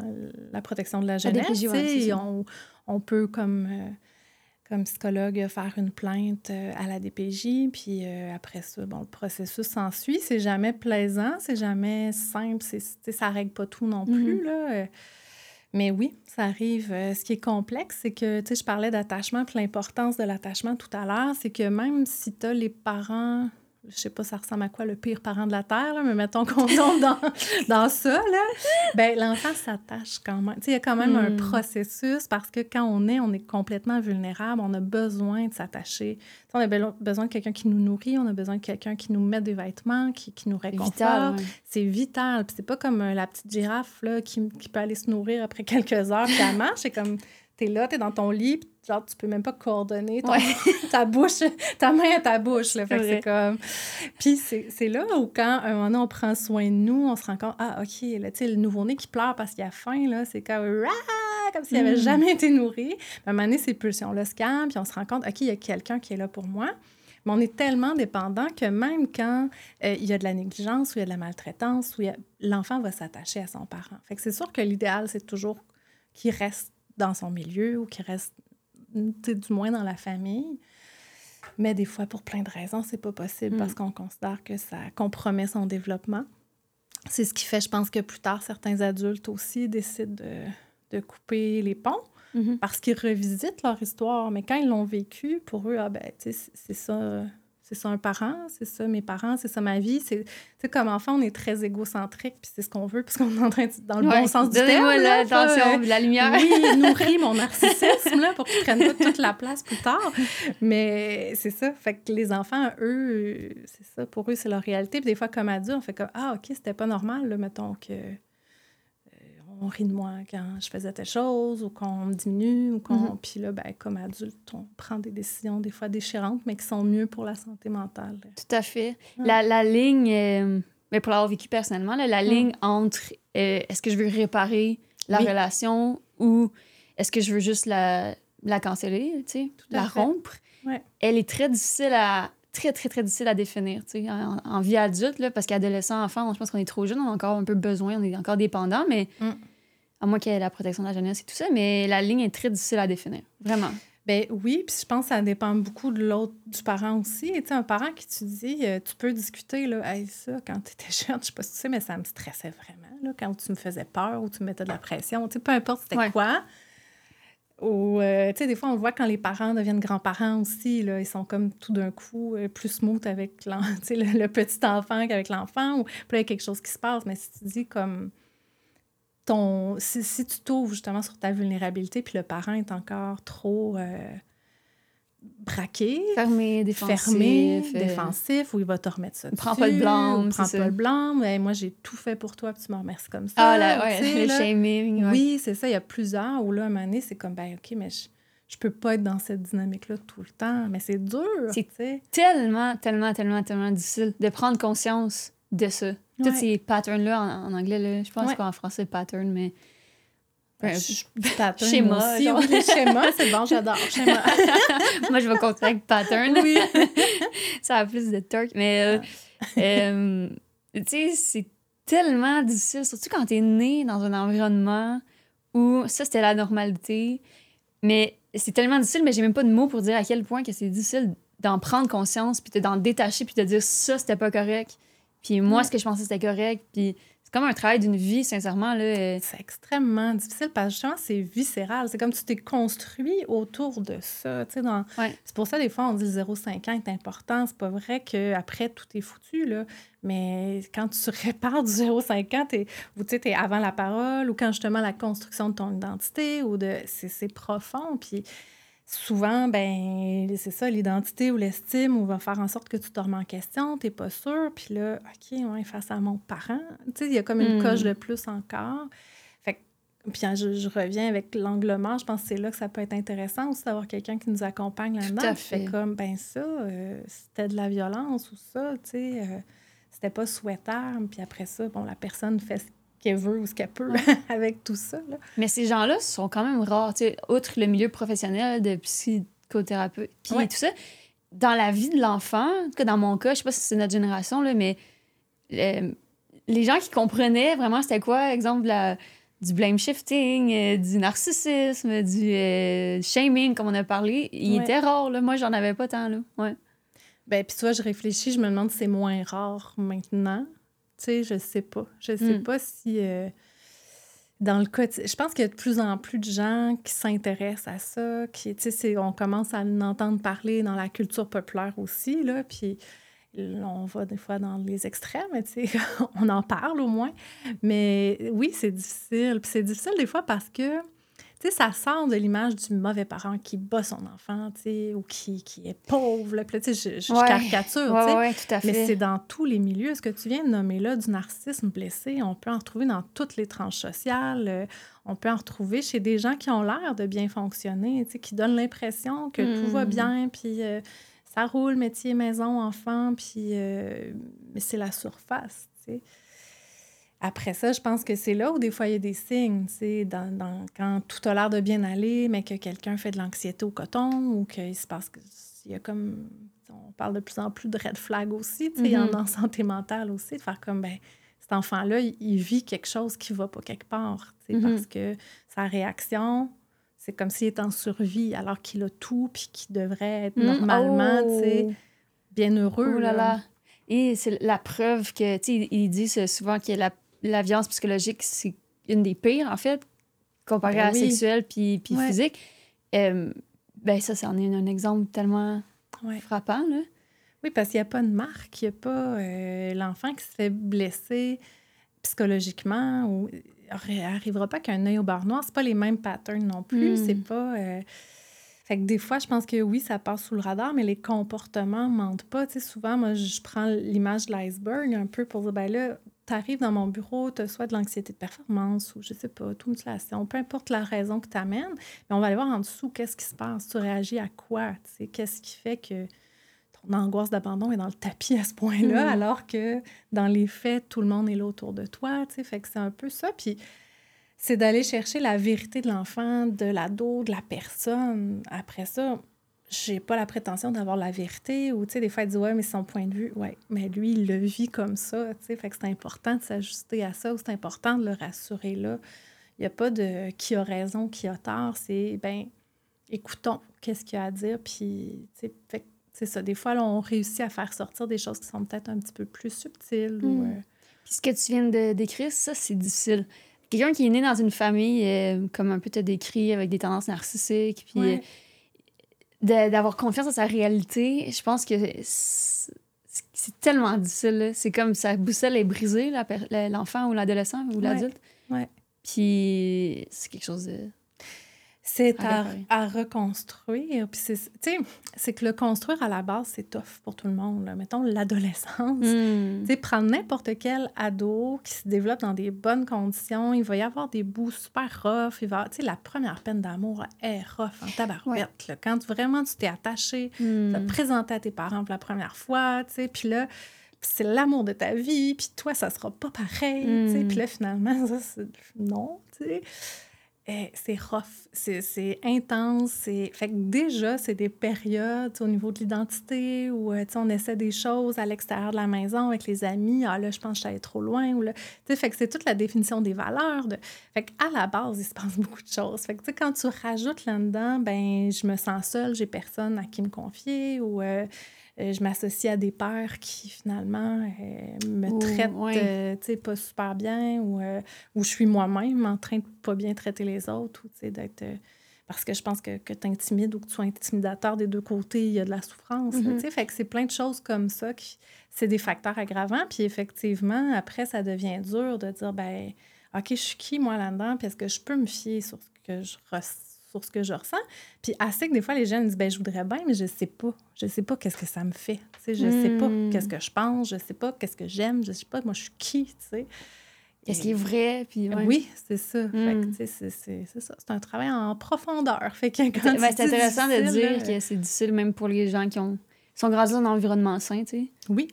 la protection de la jeunesse. on, on, peut, comme comme psychologue, faire une plainte euh, à la DPJ. Puis euh, après ça, bon, le processus s'ensuit. C'est jamais plaisant, c'est jamais simple, c'est, ça règle pas tout non plus. Mm-hmm. là. Euh. Mais oui, ça arrive. Ce qui est complexe, c'est que, tu sais, je parlais d'attachement, puis l'importance de l'attachement tout à l'heure, c'est que même si tu as les parents je sais pas ça ressemble à quoi le pire parent de la terre mais mettons qu'on tombe dans, dans ça là. Ben l'enfant s'attache quand même. Il y a quand même un hmm. processus parce que quand on est on est complètement vulnérable on a besoin de s'attacher. On a besoin de quelqu'un qui nous nourrit on a besoin de quelqu'un qui nous met des vêtements qui, qui nous réconforte. C'est vital c'est pas comme euh, la petite girafe là qui, qui, peut aller se nourrir après quelques heures puis elle marche. C'est comme t'es là t'es dans ton lit genre, tu peux même pas coordonner ta bouche, ta main à ta bouche. Là. Fait que c'est comme... Puis c'est là où, quand un moment on prend soin de nous, on se rend compte, ah, OK, là, le nouveau-né qui pleure parce qu'il a faim, là, c'est comme, comme s'il n'avait mm. jamais été nourri. à un moment donné, c'est pulsion. On le scanne, puis on se rend compte, OK, il y a quelqu'un qui est là pour moi. Mais on est tellement dépendant que même quand euh, il y a de la négligence ou il y a de la maltraitance, l'enfant va s'attacher à son parent. Fait que c'est sûr que l'idéal, c'est toujours qu'il reste dans son milieu ou qu'il reste du moins dans la famille. Mais des fois, pour plein de raisons, c'est pas possible parce mm. qu'on considère que ça compromet son développement. C'est ce qui fait, je pense, que plus tard, certains adultes aussi décident de, de couper les ponts. Mhm. parce qu'ils revisitent leur histoire. Mais quand ils l'ont vécu, pour eux, ah ben, c'est ça, c'est ça un parent, c'est ça mes parents, c'est ça ma vie. C'est, tu sais, comme enfant, on est très égocentrique, puis c'est ce qu'on veut, parce qu'on est en train de, dans le Ouais. bon sens du terme. L'attention, euh, la lumière. oui, nourris mon narcissisme, là, pour qu'ils prennent pas toute la place plus tard. Mais c'est ça. Fait que les enfants, eux, c'est ça. Pour eux, c'est leur réalité. Puis des fois, comme adulte, on fait comme Ah, OK, c'était pas normal, là, mettons que. On rit de moi quand je faisais telle chose ou qu'on me diminue ou qu'on... Mhm. Puis là, ben, comme adulte, on prend des décisions des fois déchirantes, mais qui sont mieux pour la santé mentale. Tout à fait. Ouais. La, la ligne, euh, mais pour l'avoir vécu personnellement, là, la Mm. ligne entre euh, est-ce que je veux réparer la Oui. relation ou est-ce que je veux juste la, la canceller, tu sais, la fait. rompre, Ouais. elle est très difficile à très, très, très difficile à définir, en, en vie adulte, là, parce qu'adolescent, enfant, je pense qu'on est trop jeune, on a encore un peu besoin, on est encore dépendant, mais Mm. À moins qu'il y ait la protection de la jeunesse et tout ça, mais la ligne est très difficile à définir, vraiment. Ben oui, puis je pense que ça dépend beaucoup de l'autre, du parent aussi. Tu sais, un parent qui te dit, euh, tu peux discuter, là, hey, ça, quand tu étais jeune, je sais pas si tu sais, mais ça me stressait vraiment, là, quand tu me faisais peur ou tu me mettais de la pression. Tu sais, peu importe c'était Ouais. quoi. Ou, euh, tu sais, des fois, on le voit quand les parents deviennent grands-parents aussi, là, ils sont comme tout d'un coup euh, plus smooth avec le, le petit enfant qu'avec l'enfant. Ou puis là, il y a quelque chose qui se passe, mais si tu dis comme ton. Si, si tu t'ouvres justement sur ta vulnérabilité, puis le parent est encore trop euh, braqué, Fermé, défensif. fermé, euh, défensif, ou il va te remettre ça Prends dessus, pas le blâme, Prends pas ça. le blâme. Hey, moi, j'ai tout fait pour toi, puis tu me remercies comme ça. Ah, là, ouais, le là. shaming. ouais. Oui, c'est ça. Il y a plusieurs où là, à un moment donné, c'est comme, ben OK, mais je, je peux pas être dans cette dynamique-là tout le temps. Mais c'est dur, C'est- tellement, tellement, tellement, tellement difficile de prendre conscience de ça. Tous ces patterns-là en, en anglais, là, je pense Ouais. qu'en français, pattern, mais. Du pattern Schéma, aussi. Oui, schémas, c'est bon, j'adore. Schéma. Moi, je vais continuer avec pattern. oui. ça a plus de torque. Mais, euh, euh, tu sais, c'est tellement difficile, surtout quand t'es né dans un environnement où ça, c'était la normalité. Mais c'est tellement difficile, mais j'ai même pas de mots pour dire à quel point que c'est difficile d'en prendre conscience, puis de- d'en détacher, puis de dire ça, c'était pas correct. Puis moi, Ouais. ce que je pensais, c'était correct. Puis c'est comme un travail d'une vie, sincèrement. Là. euh, C'est extrêmement difficile parce que justement, c'est viscéral. C'est comme tu t'es construit autour de ça. dans- Ouais. C'est pour ça, des fois, on dit le 0,5 ans est important. C'est pas vrai qu'après, tout est foutu. Là. Mais quand tu répares du 0,5 ans, t'es, ou tu es avant la parole, ou quand justement la construction de ton identité, ou de. C'est, c'est profond. Puis souvent, ben c'est ça, l'identité ou l'estime, ou va faire en sorte que tu te remets en question, t'es pas sûr. Puis là, OK, ouais, face à mon parent, tu sais, il y a comme une Mm. coche de plus encore. Fait que, puis hein, je, je reviens avec l'angle mort, je pense que c'est là que ça peut être intéressant aussi d'avoir quelqu'un qui nous accompagne là-dedans. à qui fait fait. comme, ben ça, euh, c'était de la violence ou ça, tu sais, euh, c'était pas souhaitable. Puis après ça, bon, la personne fait ce qu'elle veut ou ce qu'elle peut avec tout ça. Là. Mais ces gens-là sont quand même rares, tu sais, outre le milieu professionnel de psychothérapeute, puis Ouais. tout ça. Dans la vie de l'enfant, en tout cas dans mon cas, je sais pas si c'est notre génération, là, mais euh, les gens qui comprenaient vraiment c'était quoi, exemple, la- du blame shifting, euh, du narcissisme, du euh, shaming, comme on a parlé, ils Ouais. étaient rares. Là. Moi, j'en avais pas tant. Là. Ouais. Ben, puis tu vois, je réfléchis, je me demande si c'est moins rare maintenant. Tu sais, je sais pas. Je sais Mm. pas si. euh, dans le cas. Je pense qu'il y a de plus en plus de gens qui s'intéressent à ça, qui, tu sais, c'est- on commence à en entendre parler dans la culture populaire aussi, là, puis on va des fois dans les extrêmes, mais tu sais, on en parle au moins. Mais oui, c'est difficile. Puis c'est difficile des fois parce que, tu sais, ça sort de l'image du mauvais parent qui bat son enfant, tu sais, ou qui, qui est pauvre, là. Puis là, tu sais, je, je- je Ouais. caricature, tu Ouais, sais. ouais, tout à Mais c'est dans tous les milieux. Ce que tu viens de nommer là, du narcissisme blessé, on peut en retrouver dans toutes les tranches sociales. Euh, On peut en retrouver chez des gens qui ont l'air de bien fonctionner, tu sais, qui donnent l'impression que tout va Mm. bien, puis euh, ça roule, métier, maison, enfant, puis euh, mais c'est la surface, tu sais. Après ça, je pense que c'est là où des fois il y a des signes, dans, dans- quand tout a l'air de bien aller, mais que quelqu'un fait de l'anxiété au coton ou qu'il se passe que il y a comme on parle de plus en plus de red flag aussi, tu sais, Mhm. en, en santé mentale aussi, de faire comme ben cet enfant-là, il, il vit quelque chose qui va pas quelque part, tu sais, parce que sa réaction, c'est comme s'il est en survie alors qu'il a tout puis qu'il devrait être Mm, normalement, tu sais, oh. bien heureux. Oh là là. là. Et c'est la preuve que, tu sais, ils disent souvent que la, la violence psychologique, c'est une des pires, en fait, comparé Ben à oui. sexuel puis, puis Ouais. physique. Euh, ben ça, c'en est un exemple tellement Ouais. frappant, là. Oui, parce qu'il n'y a pas de marque, il n'y a pas euh, l'enfant qui se fait blesser psychologiquement ou n'arrivera pas qu'un œil au bar noir. C'est pas les mêmes patterns non plus. Mm. C'est pas. euh, Fait que des fois, je pense que oui, ça passe sous le radar, mais les comportements mentent pas. Tu sais, souvent, moi, je prends l'image de l'iceberg un peu pour dire, ben là, tu arrives dans mon bureau, tu as soit de l'anxiété de performance ou je sais pas, toute mutilation, peu importe la raison que tu amènes, mais on va aller voir en dessous qu'est-ce qui se passe? Tu réagis à quoi? Tu sais, qu'est-ce qui fait que ton angoisse d'abandon est dans le tapis à ce point-là, Mm. alors que dans les faits, tout le monde est là autour de toi. Tu sais, fait que c'est un peu ça. Puis c'est d'aller chercher la vérité de l'enfant, de l'ado, de la personne. Après ça, j'ai pas la prétention d'avoir la vérité ou, tu sais, des fois, elle dit, ouais, mais c'est son point de vue. Ouais, mais lui, il le vit comme ça, tu sais. Fait que c'est important de s'ajuster à ça ou c'est important de le rassurer là. Il n'y a pas de qui a raison, qui a tort. C'est, ben, écoutons qu'est-ce qu'il y a à dire. Puis, tu sais, fait c'est ça. Des fois, là, on réussit à faire sortir des choses qui sont peut-être un petit peu plus subtiles ou. Mm. euh, Puis ce que tu viens de décrire, ça, c'est difficile. Quelqu'un qui est né dans une famille, euh, comme un peu t'as décrit, avec des tendances narcissiques, puis ouais. De- d'avoir confiance en sa réalité, je pense que c'est tellement difficile. C'est comme sa boussole est brisée, l'enfant ou l'adolescent ou Ouais. l'adulte. Ouais. Puis c'est quelque chose de... C'est à à, reconstruire. Puis c'est, tu sais, c'est que le construire à la base, c'est tough pour tout le monde. là. Mettons l'adolescence. Hmm. Tu sais, prendre n'importe quel ado qui se développe dans des bonnes conditions, il va y avoir des bouts super rough. Il va, tu sais, la première peine d'amour est rough en tabarouette. Quand vraiment tu t'es attaché, Hmm. te présenter à tes parents pour la première fois, tu sais, puis là, c'est l'amour de ta vie, puis toi, ça sera pas pareil, tu sais. Mm. Puis là, finalement, ça, c'est... Non, tu sais. Eh, c'est rough, c'est, intense. Fait que déjà, c'est des périodes au niveau de l'identité où euh, on essaie des choses à l'extérieur de la maison avec les amis. Ah là, je pense que allée trop loin. Ou là... Fait que c'est toute la définition des valeurs. De... Fait qu'à la base, il se passe beaucoup de choses. Fait que quand tu rajoutes là-dedans, ben je me sens seule, j'ai personne à qui me confier ou euh, euh, je m'associe à des pères qui finalement euh, me Ou- traitent ouais. euh, pas super bien ou je suis moi-même en train de pas bien traiter les autres ou d'être. parce que je pense que, que tu intimides ou que tu sois intimidateur des deux côtés, il y a de la souffrance. Mhm. Fait que c'est plein de choses comme ça qui. C'est des facteurs aggravants. Puis effectivement, après, ça devient dur de dire ben OK, je suis qui, moi, là-dedans? Puis est-ce que je peux me fier sur ce que je ressens? Sur ce que je ressens. Puis assez que des fois, les jeunes disent, ben je voudrais bien, mais je sais pas. Je sais pas qu'est-ce que ça me fait. Tu sais, je sais pas Mm. qu'est-ce que je pense, je sais pas qu'est-ce que j'aime, je sais pas, moi, je suis qui, tu sais. Qu'est-ce qui est vrai? Puis, ouais. Oui, c'est ça. Mm. sais, c'est- c'est c'est ça. C'est un travail en profondeur. Fait que quand Ben, tu c'est dis intéressant de dire là, que c'est difficile même pour les gens qui ont sont grandis dans un environnement sain, tu sais. Oui.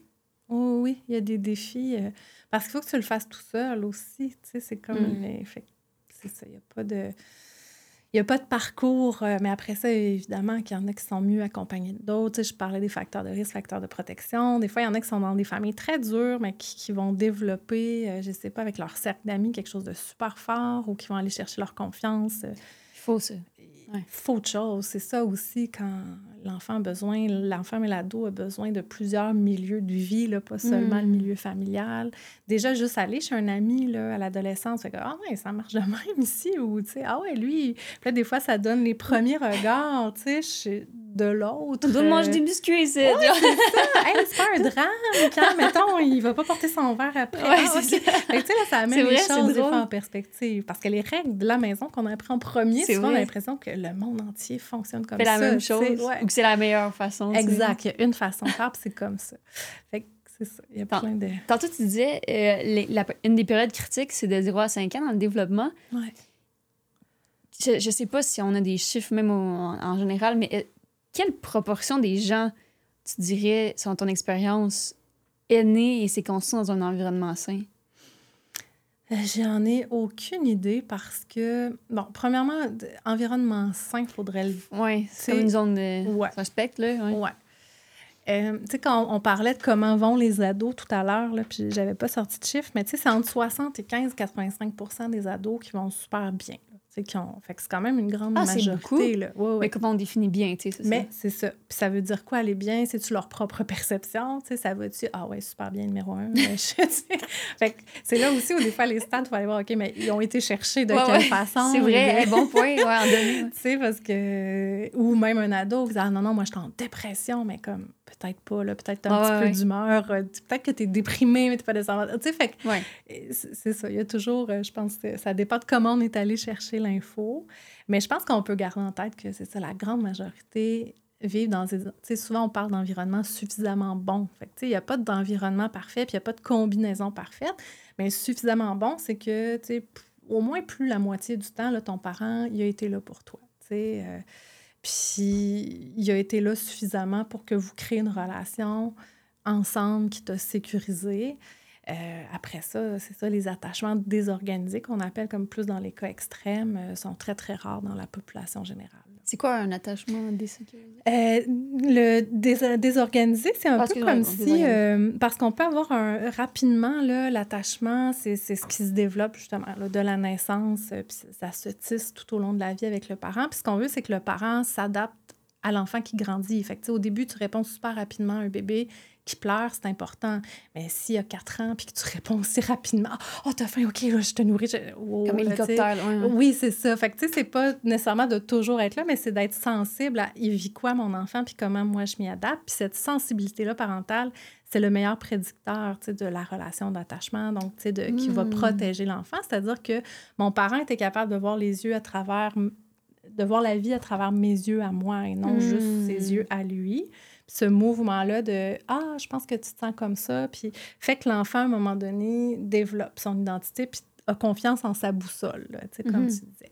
Oh, oui, il y a des défis. euh, parce qu'il faut que tu le fasses tout seul aussi. C'est comme. Mm. les- fait que c'est ça. Il n'y a pas de. Il n'y a pas de parcours, euh, mais après ça, évidemment, qu'il y en a qui sont mieux accompagnés d'autres. Tu sais, je parlais des facteurs de risque, facteurs de protection. Des fois, il y en a qui sont dans des familles très dures, mais qui, qui vont développer, euh, je sais pas, avec leur cercle d'amis, quelque chose de super fort ou qui vont aller chercher leur confiance. Il faut ça. Ouais. faut de choses. C'est ça aussi quand l'enfant a besoin, l'enfant et l'ado a besoin de plusieurs milieux de vie, là, pas seulement Mm. le milieu familial. Déjà, juste aller chez un ami là, à l'adolescence, fait que, ah ouais, ça marche de même ici, ou, tu sais, ah ouais, lui. Puis là, des fois, ça donne les premiers regards, tu sais, de l'autre. Donne-moi euh, des biscuits ici. Hey, c'est pas un drame quand, mettons, il va pas porter son verre après. Ouais, Ah, c'est ok. Fait que, tu sais, là, ça C'est amène vrai, les c'est choses des fois en perspective. Parce que les règles de la maison qu'on apprend en premier, C'est souvent, on a l'impression que le monde entier fonctionne comme ça. la même chose. Ouais. Ou que c'est la meilleure façon. Exact. Il y a une façon de faire, puis c'est comme ça. Fait que c'est ça. Il y a plein de... Tantôt, tu disais, euh, les- la- une des périodes critiques, c'est de 0 à 5 ans dans le développement. Ouais. Je, je sais pas si on a des chiffres même au- en, en général, mais euh, quelle proportion des gens, tu dirais, selon ton expérience, est née et s'est construit dans un environnement sain? Euh, J'en ai aucune idée parce que, bon, premièrement, environnement sain, il faudrait le Oui, C'est- une zone de Ouais. un spectre, là. ouais. Ouais. Euh, tu sais, quand on parlait de comment vont les ados tout à l'heure, puis j'avais pas sorti de chiffres, mais tu sais, c'est entre 60 et 15, 85% des ados qui vont super bien. Qui ont... Fait que c'est quand même une grande Ah, majorité. Là. Ouais, ouais. Mais comment on définit bien, tu sais, c'est ça? Mais c'est ça. Puis ça veut dire quoi, aller bien? C'est-tu leur propre perception? Tu sais, ça va-tu? Ah ouais, super bien, numéro un. Fait que c'est là aussi où des fois, les stats, il faut aller voir, OK, mais ils ont été cherchés de Ouais, quelle façon? C'est vrai, bon point, ouais, en donné. tu sais, parce que... Ou même un ado qui dit, ah non, non, moi, je suis en dépression, mais comme, peut-être pas, là. Peut-être t'as un petit ouais, peu ouais. d'humeur. euh, Peut-être que t'es déprimé, mais t'es pas descendant. Tu sais, fait que Ouais. C'est ça. Il y a toujours, euh, je pense que ça dépend de comment on est allé chercher l'info. Mais je pense qu'on peut garder en tête que c'est ça, la grande majorité vivent dans des... Tu sais, souvent, on parle d'environnement suffisamment bon. Fait tu sais, il n'y a pas d'environnement parfait, puis il n'y a pas de combinaison parfaite. Mais suffisamment bon, c'est que, tu sais, au moins plus la moitié du temps, là, ton parent, il a été là pour toi. Tu sais, euh, puis il a été là suffisamment pour que vous créez une relation ensemble qui t'a sécurisé. Euh, après ça, c'est ça, les attachements désorganisés qu'on appelle comme plus dans les cas extrêmes euh, sont très, très rares dans la population générale. C'est quoi un attachement désécurisé? Euh, le dés- désorganisé, c'est un peu comme si... euh, parce qu'on peut avoir un, rapidement, l'attachement, c'est ce qui se développe justement là, de la naissance, euh, puis ça se tisse tout au long de la vie avec le parent. Puis ce qu'on veut, c'est que le parent s'adapte à l'enfant qui grandit. Fait que, au début, tu réponds super rapidement à un bébé qui pleure, c'est important. Mais s'il a 4 ans puis que tu réponds aussi rapidement, « Oh, t'as faim, OK, là, je te nourris. je- oh, Comme hélicoptère, là, ouais, ouais. Oui, c'est ça. Fait que, tu sais, c'est pas nécessairement de toujours être là, mais c'est d'être sensible à il vit quoi, mon enfant, puis comment moi je m'y adapte. Puis cette sensibilité-là parentale, c'est le meilleur prédicteur, tu sais, de la relation d'attachement, donc, tu sais, de, qui va Mm. protéger l'enfant. C'est-à-dire que mon parent était capable de voir les yeux à travers, de voir la vie à travers mes yeux à moi et non Mm. juste ses yeux à lui. Ce mouvement-là de Ah, je pense que tu te sens comme ça, puis fait que l'enfant, à un moment donné, développe son identité, puis a confiance en sa boussole, là, tu sais, comme Mhm. tu disais.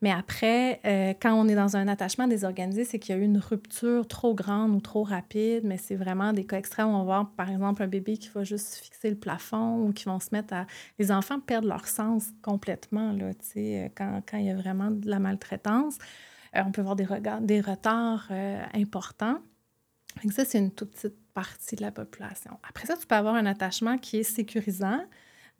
Mais après, euh, quand on est dans un attachement désorganisé, c'est qu'il y a eu une rupture trop grande ou trop rapide, mais c'est vraiment des cas extrêmes. On va voir, par exemple, un bébé qui va juste fixer le plafond ou qui vont se mettre à... Les enfants perdent leur sens complètement, là, tu sais, quand, quand il y a vraiment de la maltraitance. Euh, on peut voir des, regards, des retards euh, importants. Que ça, c'est une toute petite partie de la population. Après ça, tu peux avoir un attachement qui est sécurisant,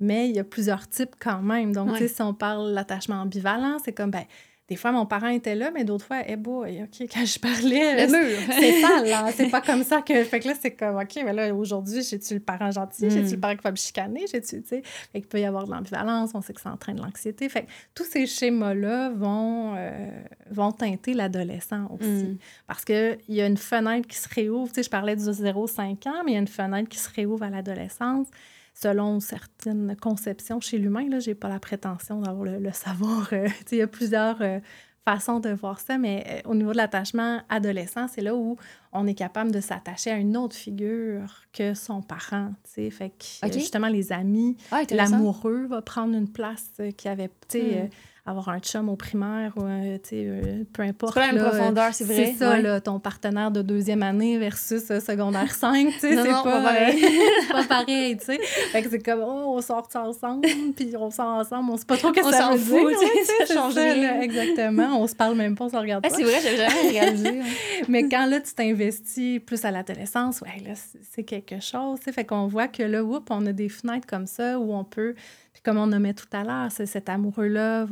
mais il y a plusieurs types quand même. Donc, Ouais. si on parle l'attachement ambivalent, c'est comme, ben, des fois, mon parent était là, mais d'autres fois, eh boy, OK, quand je parlais, c'est sale, là. C'est pas comme ça que. Fait que là, c'est comme, OK, mais là, aujourd'hui, j'ai-tu le parent gentil? Mm. J'ai-tu le parent qui va me chicaner? J'ai-tu, tu sais? Fait qu'il peut y avoir de l'ambivalence, on sait que ça entraîne de l'anxiété. Fait que tous ces schémas-là vont, euh, vont teinter l'adolescent aussi. Mm. Parce qu'il y a une fenêtre qui se réouvre. Tu sais, je parlais du 0-5 ans, mais il y a une fenêtre qui se réouvre à l'adolescence selon certaines conceptions chez l'humain. Là, j'ai pas la prétention d'avoir le, le savoir. euh, il y a plusieurs euh, façons de voir ça, mais euh, au niveau de l'attachement adolescent, c'est là où on est capable de s'attacher à une autre figure que son parent. Tu sais, fait que euh, justement les amis, Ah, l'amoureux va prendre une place qui avait, tu sais, Mm. Euh, avoir un chum au primaire ou euh, tu sais, euh, peu importe. C'est pas la même là, profondeur, c'est vrai. C'est ça, ouais. là, ton partenaire de deuxième année versus euh, secondaire 5, tu sais, Non, c'est pas, pas pareil. euh, pas pareil, tu sais. Fait que c'est comme, oh, on sort ensemble, puis on sort ensemble, on sait pas trop qu'est-ce que ça veut fout, dire. ouais, ça change rien. exactement, on se parle même pas, on se regarde Ah, pas. c'est vrai, j'avais jamais réalisé. Mais quand là, tu t'investis plus à l'adolescence, ouais, là, c'est- c'est quelque chose. tu sais. Fait qu'on voit que là, whoop, on a des fenêtres comme ça où on peut. Comme on nommait tout à l'heure, cet amoureux-là,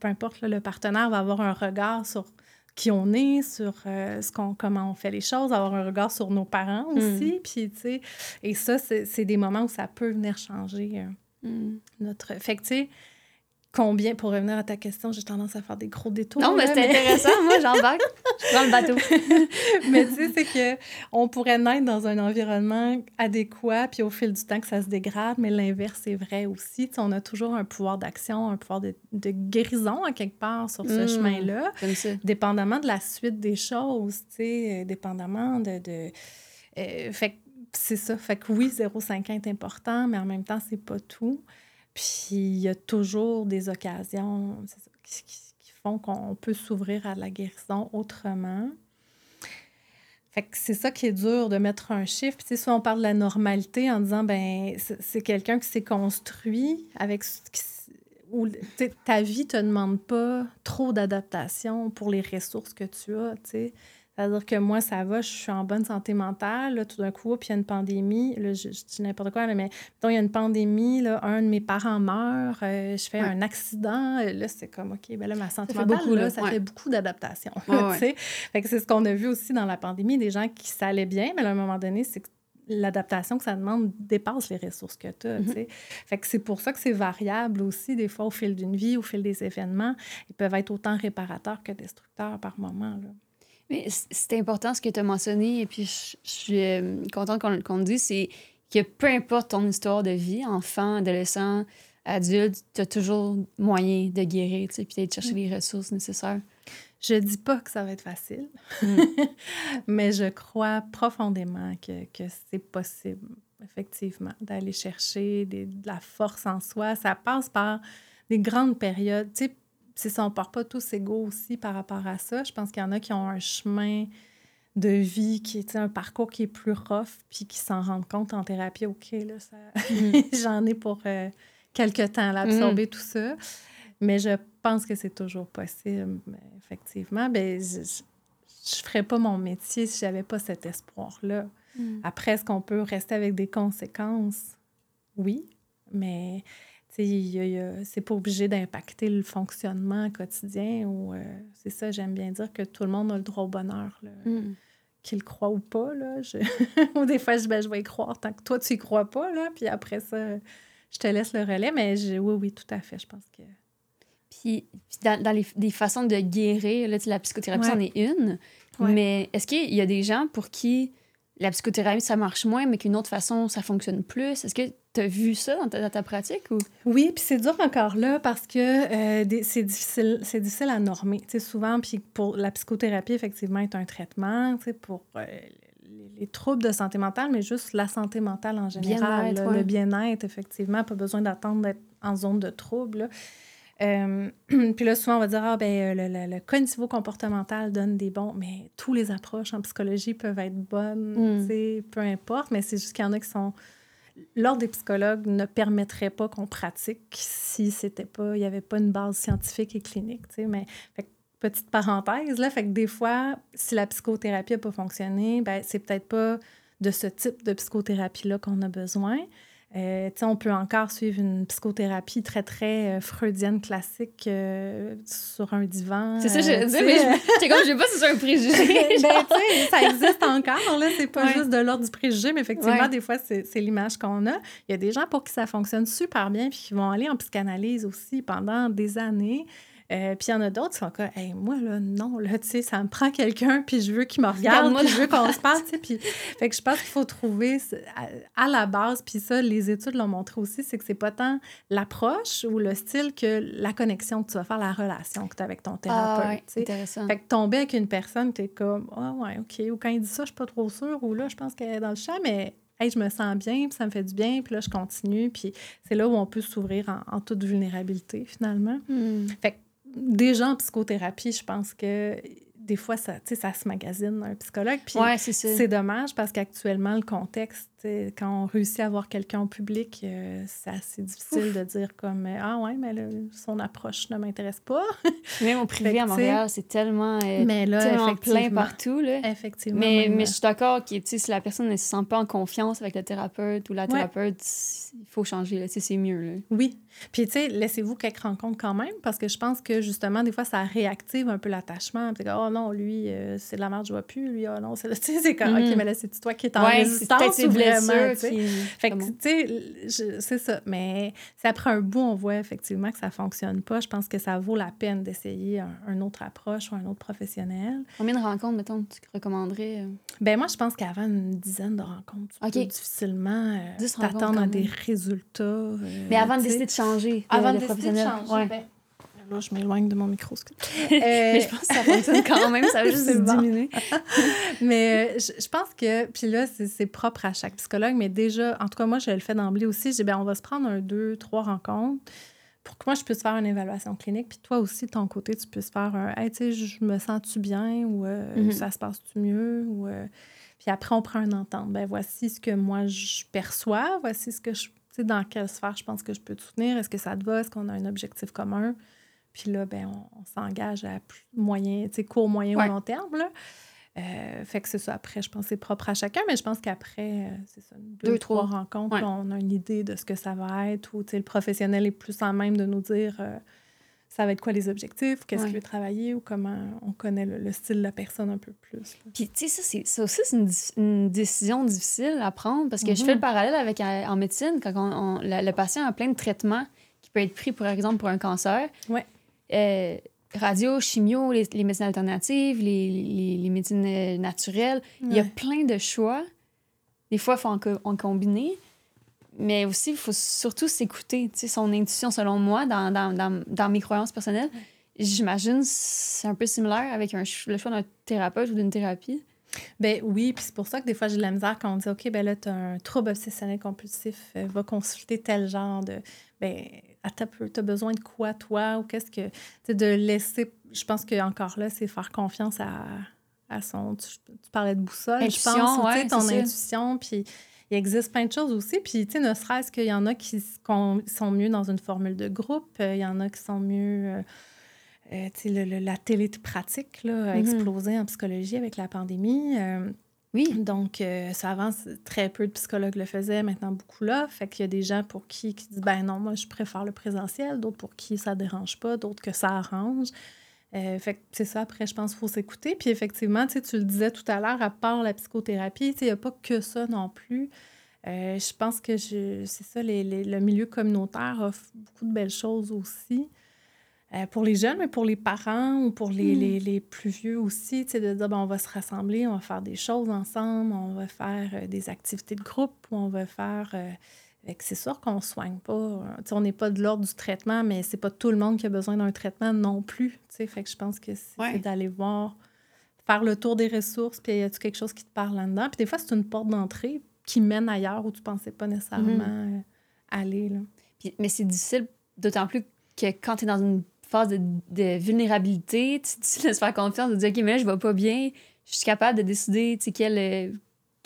peu importe, là, le partenaire va avoir un regard sur qui on est, sur euh, ce qu'on, comment on fait les choses, avoir un regard sur nos parents aussi. Puis, tu sais, et ça, c'est c'est des moments où ça peut venir changer euh, Mm. notre. Fait que, tu sais, combien, pour revenir à ta question, j'ai tendance à faire des gros détours. Non, mais c'est intéressant. Moi, j'embarque. Je prends le bateau. mais tu sais, c'est que on pourrait naître dans un environnement adéquat, puis au fil du temps que ça se dégrade, mais l'inverse est vrai aussi. Tu sais, on a toujours un pouvoir d'action, un pouvoir de, de guérison à quelque part sur ce Mm. chemin-là, dépendamment de la suite des choses, tu sais, euh, dépendamment de... de euh, fait que c'est ça. Fait que oui, 0,5 ans est important, mais en même temps, c'est pas tout. Puis il y a toujours des occasions qui, font qu'on peut s'ouvrir à la guérison autrement. Fait que c'est ça qui est dur de mettre un chiffre. Puis, soit on parle de la normalité en disant, ben c'est quelqu'un qui s'est construit avec ce qui ta vie te demande pas trop d'adaptation pour les ressources que tu as, tu sais. C'est-à-dire que moi, ça va, je suis en bonne santé mentale. Là, tout d'un coup, puis il y a une pandémie. Là, je, dis n'importe quoi, mais il y a une pandémie, là, un de mes parents meurt, euh, je fais un accident. Euh, là, c'est comme, OK, ben là, ma santé mentale, beaucoup, là, ça fait beaucoup d'adaptation. fait que c'est ce qu'on a vu aussi dans la pandémie, des gens qui s'allaient bien, mais à un moment donné, c'est que l'adaptation que ça demande dépasse les ressources que tu as. Mm-hmm. Fait que c'est pour ça que c'est variable aussi, des fois, au fil d'une vie, au fil des événements. Ils peuvent être autant réparateurs que destructeurs par moment. Là. Mais c'est important ce que tu as mentionné, et puis je, suis euh, contente qu'on le dise, c'est que peu importe ton histoire de vie, enfant, adolescent, adulte, tu as toujours moyen de guérir, puis d'aller chercher mm. les ressources nécessaires. Je dis pas que ça va être facile, mm. mais je crois profondément que, que c'est possible, effectivement, d'aller chercher de la force en soi. Ça passe par des grandes périodes. Tu sais, c'est ça, on part pas tous égaux aussi par rapport à ça. Je pense qu'il y en a qui ont un chemin de vie qui est un parcours qui est plus rough, puis qui s'en rendent compte en thérapie. OK, là, ça... Mm. j'en ai pour euh, quelques temps à absorber mm. tout ça. Mais je pense que c'est toujours possible, effectivement. Ben, je ne ferais pas mon métier si j'avais pas cet espoir-là. Mm. Après, est-ce qu'on peut rester avec des conséquences? Oui, mais c'est pas obligé d'impacter le fonctionnement quotidien ou euh, c'est ça, j'aime bien dire que tout le monde a le droit au bonheur, mm. qu'il croit ou pas. Là, ou des fois, je, ben, je vais y croire tant que toi, tu y crois pas, là, puis après ça, je te laisse le relais, mais oui, oui, tout à fait, je pense que... Puis, dans, les, des façons de guérir, là, la psychothérapie, c'en est une, mais est-ce qu'il y a des gens pour qui la psychothérapie, ça marche moins, mais qu'une autre façon, ça fonctionne plus? Est-ce que tu as vu ça dans ta, pratique? Ou? Oui, puis c'est dur encore là parce que euh, c'est difficile, difficile à normer. souvent, puis pour la psychothérapie, effectivement, est un traitement pour euh, les, troubles de santé mentale, mais juste la santé mentale en général. Le bien-être, effectivement, pas besoin d'attendre d'être en zone de trouble. Euh, puis là, souvent, on va dire, ah, ben, le, le, cognitivo-comportemental donne des bons, mais tous les approches en psychologie peuvent être bonnes, mm. peu importe, mais c'est juste qu'il y en a qui sont. L'ordre des psychologues ne permettrait pas qu'on pratique si c'était pas, il n'y avait pas une base scientifique et clinique, tu sais, mais petite parenthèse, là, fait que des fois, si la psychothérapie n'a pas fonctionné, ben, c'est peut-être pas de ce type de psychothérapie-là qu'on a besoin. Euh, on peut encore suivre une psychothérapie très, très euh, freudienne classique euh, sur un divan. C'est ça, je disais, mais je comme, je sais pas si c'est un préjugé. ben, ça existe encore, là. C'est pas juste de l'ordre du préjugé, mais effectivement, des fois, c'est l'image qu'on a. Il y a des gens pour qui ça fonctionne super bien, puis qui vont aller en psychanalyse aussi pendant des années. Euh, puis il y en a d'autres qui sont comme, hey, moi, là, non, là, tu sais, ça me prend quelqu'un, puis je veux qu'il me regarde, puis je veux qu'on se parle, tu sais. Puis, fait que je pense qu'il faut trouver à, la base, puis ça, les études l'ont montré aussi, c'est que c'est pas tant l'approche ou le style que la connexion que tu vas faire, la relation que tu as avec ton thérapeute. Ah, ouais, intéressant. Fait que tomber avec une personne, tu es comme, ah, ouais, OK. Ou quand il dit ça, je suis pas trop sûre, ou là, je pense qu'elle est dans le champ, mais Hey, je me sens bien, puis ça me fait du bien, puis là, je continue. Puis c'est là où on peut s'ouvrir en, toute vulnérabilité, finalement. Hmm. Fait que déjà en psychothérapie, je pense que des fois, ça, ça se magasine un psychologue. Puis c'est dommage parce qu'actuellement, le contexte, quand on réussit à voir quelqu'un au public, euh, c'est assez difficile de dire comme Ah ouais, mais son approche ne m'intéresse pas. Même au privé à Montréal, c'est tellement, euh, mais là, plein partout. Là. Effectivement. Mais, mais je suis d'accord que si la personne ne se sent pas en confiance avec le thérapeute ou la thérapeute, il faut changer. C'est mieux. Là. Oui. Puis, tu sais, laissez-vous quelques rencontres quand même parce que je pense que justement, des fois, ça réactive un peu l'attachement. Oh non, lui, euh, c'est de la merde, je vois plus. Lui, oh non, c'est c'est comme, OK, mm-hmm. mais là, c'est toi qui es en ouais, résistance ou vraiment, Fait que, tu sais, c'est ça. Mais c'est après un bout, on voit effectivement que ça fonctionne pas. Je pense que ça vaut la peine d'essayer un, autre approche ou un autre professionnel. Combien de rencontres, mettons, tu recommanderais? Euh? Ben moi, je pense qu'avant une dizaine de rencontres, tu peux difficilement euh, t'attendre à des résultats. mais avant de décider de changer, avant de, décider de changer, ben, Là, je m'éloigne de mon micro. mais je pense que ça fonctionne quand même, ça va juste diminuer. mais euh, je, pense que, puis là, c'est propre à chaque psychologue, mais déjà, en tout cas, moi, je le fais d'emblée aussi. Je dis, ben, on va se prendre un, deux, trois rencontres pour que moi, je puisse faire une évaluation clinique, puis toi aussi, de ton côté, tu puisses faire un, hey, tu sais, je me sens-tu bien ou euh, mm-hmm. ça se passe-tu mieux ou. Euh, puis après, on prend un entente. Ben, voici ce que moi, je perçois, voici ce que je. Tu sais, dans quelle sphère je pense que je peux te soutenir. Est-ce que ça te va? Est-ce qu'on a un objectif commun? Puis là, ben, on, s'engage à moyen, court, moyen ou long terme. Là. Euh, fait que c'est ça. Après, je pense que c'est propre à chacun, mais je pense qu'après, c'est ça, deux, trois, rencontres, on a une idée de ce que ça va être, ou le professionnel est plus en même de nous dire ça va être quoi les objectifs, qu'est-ce qu'il veut travailler ou comment on connaît le, style de la personne un peu plus. Puis, tu sais, ça, aussi, c'est une, décision difficile à prendre parce que je fais le mhm. parallèle avec euh, en médecine, quand on, le patient a plein de traitements qui peuvent être pris, par exemple, pour un cancer. Ouais. Euh, radio, chimio, les, médecines alternatives, les, les, médecines euh, naturelles. Il y a plein de choix. Des fois, il faut en, en combiner mais aussi, il faut surtout s'écouter, son intuition, selon moi, dans, dans, dans, dans mes croyances personnelles. J'imagine c'est un peu similaire avec un, le choix d'un thérapeute ou d'une thérapie. Ben oui, puis c'est pour ça que des fois, j'ai de la misère quand on dit OK, ben là, tu as un trouble obsessionnel compulsif, euh, va consulter tel genre de. Ben, tu as besoin de quoi, toi, ou qu'est-ce que. Tu de laisser. Je pense que encore là, c'est faire confiance à, à son. Tu, parlais de boussole, je pense, ouais, ton intuition, puis il existe plein de choses aussi. Puis, tu sais, ne serait-ce qu'il y en a qui sont mieux dans une formule de groupe, euh, il y en a qui sont mieux. Euh, euh, tu sais, la télépratique là, a mm-hmm. explosé en psychologie avec la pandémie. Oui. Donc, ça avance, très peu de psychologues le faisaient, maintenant beaucoup là. Fait qu'il y a des gens pour qui qui disent ben non, moi je préfère le présentiel, d'autres pour qui ça dérange pas, d'autres que ça arrange. Euh, fait c'est ça, après, je pense qu'il faut s'écouter. Puis effectivement, tu le disais tout à l'heure, à part la psychothérapie, il n'y a pas que ça non plus. Euh, je pense que c'est ça, le milieu communautaire offre beaucoup de belles choses aussi. Euh, pour les jeunes, mais pour les parents ou pour les, hmm. les, plus vieux aussi, de dire ben, on va se rassembler, on va faire des choses ensemble, on va faire des activités de groupe, on va faire c'est sûr qu'on ne soigne pas. Euh, on n'est pas de l'ordre du traitement, mais c'est pas tout le monde qui a besoin d'un traitement non plus. Fait que je pense que c'est d'aller voir, faire le tour des ressources, puis y a quelque chose qui te parle là-dedans? Puis des fois, c'est une porte d'entrée qui mène ailleurs où tu pensais pas nécessairement mhm. euh, aller. Là. mais c'est difficile, d'autant plus que quand tu es dans une phase de, vulnérabilité, tu, tu laisses faire confiance, de dire, OK, mais je vais pas bien, je suis capable de décider, tu sais, euh,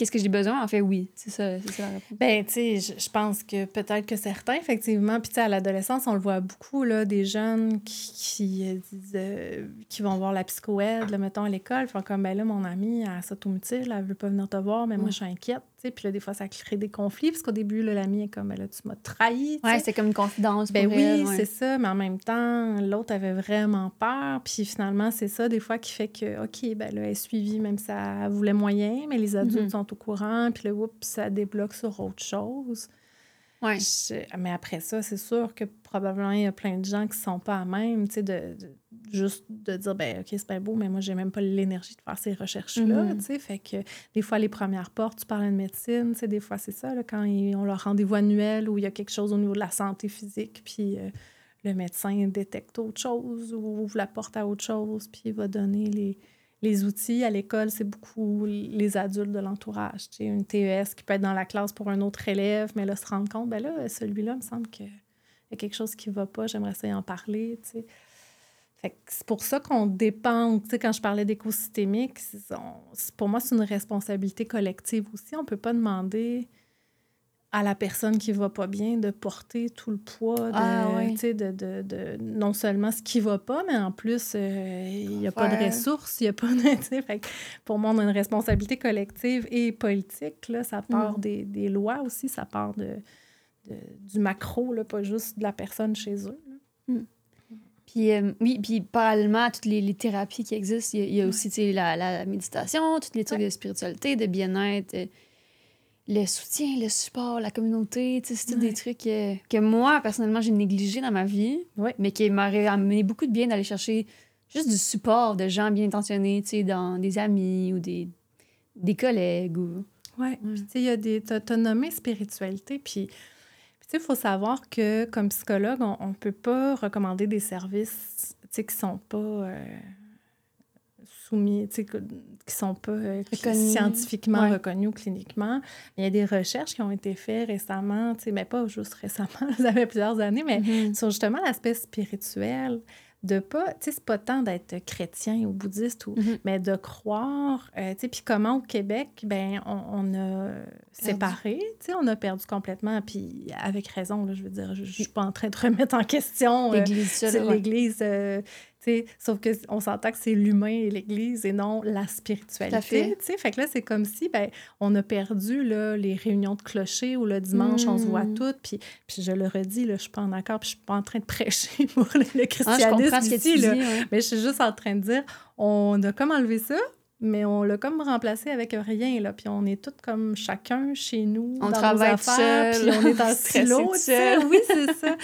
Qu'est-ce que j'ai besoin? En fait, oui. C'est ça, ça. Ben, tu sais, je pense que peut-être que certains, effectivement, puis tu sais, à l'adolescence, on le voit beaucoup, là, des jeunes qui, qui euh, euh, qui vont voir la psychoède, mettons, à l'école, font comme, ben là, mon amie, elle s'automutile, elle veut pas venir te voir, mais moi, je suis inquiète. Puis là, des fois, ça crée des conflits, parce qu'au début, l'ami est comme, là, tu m'as trahi. Oui, c'est comme une confidence. Ben oui, c'est ça, mais en même temps, l'autre avait vraiment peur. Puis finalement, c'est ça, des fois, qui fait que, OK, ben là, elle est suivie, même si elle voulait moyen, mais les adultes mhm. sont au courant, puis là, oups, ça débloque sur autre chose. Ouais. mais après ça, c'est sûr que probablement il y a plein de gens qui ne sont pas à même, tu sais, de, juste de dire, ben OK, c'est pas beau, mais moi, j'ai même pas l'énergie de faire ces recherches-là, mm-hmm. tu sais. Fait que des fois, les premières portes, tu parles de médecine, tu sais, des fois, c'est ça, là, quand ils ont leur rendez-vous annuel où il y a quelque chose au niveau de la santé physique, puis euh, le médecin détecte autre chose ou ouvre la porte à autre chose, puis il va donner les les outils à l'école, c'est beaucoup les adultes de l'entourage. Tu sais, une TES qui peut être dans la classe pour un autre élève, mais là, se rendre compte, ben là, celui-là, me semble qu'il y a quelque chose qui ne va pas, j'aimerais ça y en parler. Tu sais. C'est pour ça qu'on dépend, tu sais, quand je parlais d'écosystémique, pour moi, c'est une responsabilité collective aussi. On ne peut pas demander à la personne qui va pas bien de porter tout le poids de, ah, de, de, de, non seulement ce qui va pas, mais en plus, euh, il n'y a pas de ressources, il n'y a pas pour moi, on a une responsabilité collective et politique. Là, ça part mm. des, des, lois aussi, ça part de, du macro, là, pas juste de la personne chez eux. Mm. Puis, euh, oui, puis parallèlement à toutes les, les thérapies qui existent, il y, a, aussi la, la, méditation, toutes les trucs de spiritualité, de bien-être. Euh, le soutien, le support, la communauté, c'est des trucs que, moi, personnellement, j'ai négligé dans ma vie, mais qui m'auraient amené beaucoup de bien d'aller chercher juste du support de gens bien intentionnés, dans des amis ou des, des collègues. Ou... Oui, tu sais, il y a des... T'as nommé spiritualité, puis... Il faut savoir que, comme psychologue, on ne peut pas recommander des services, qui ne sont pas... Euh, soumis, qui ne sont pas euh, scientifiquement reconnus ou cliniquement. Il y a des recherches qui ont été faites récemment, mais pas juste récemment, ça fait plusieurs années, mais mm-hmm. sur justement l'aspect spirituel de pas, tu sais, c'est pas tant d'être chrétien ou bouddhiste, ou, mm-hmm. mais de croire, euh, tu sais, puis comment au Québec, ben on, a séparé, tu sais, on a perdu complètement, puis avec raison, là, je veux dire, je, je suis pas en train de remettre en question euh, l'Église, l'Église, sauf qu'on s'entend que c'est l'humain et l'Église et non la spiritualité. Fait. fait que là, c'est comme si ben, on a perdu là, les réunions de clocher où le dimanche, on se voit hmm. toutes. Puis, puis je le redis, là, je suis pas en accord, puis je suis pas en train de prêcher pour le, christianisme ah, je ici, là. Mais je suis juste en train de dire, on a comme enlevé ça, mais on l'a comme remplacé avec rien, là. Puis on est tous comme chacun chez nous, on dans travaille nos affaires, puis on est en silo, Oui, c'est ça.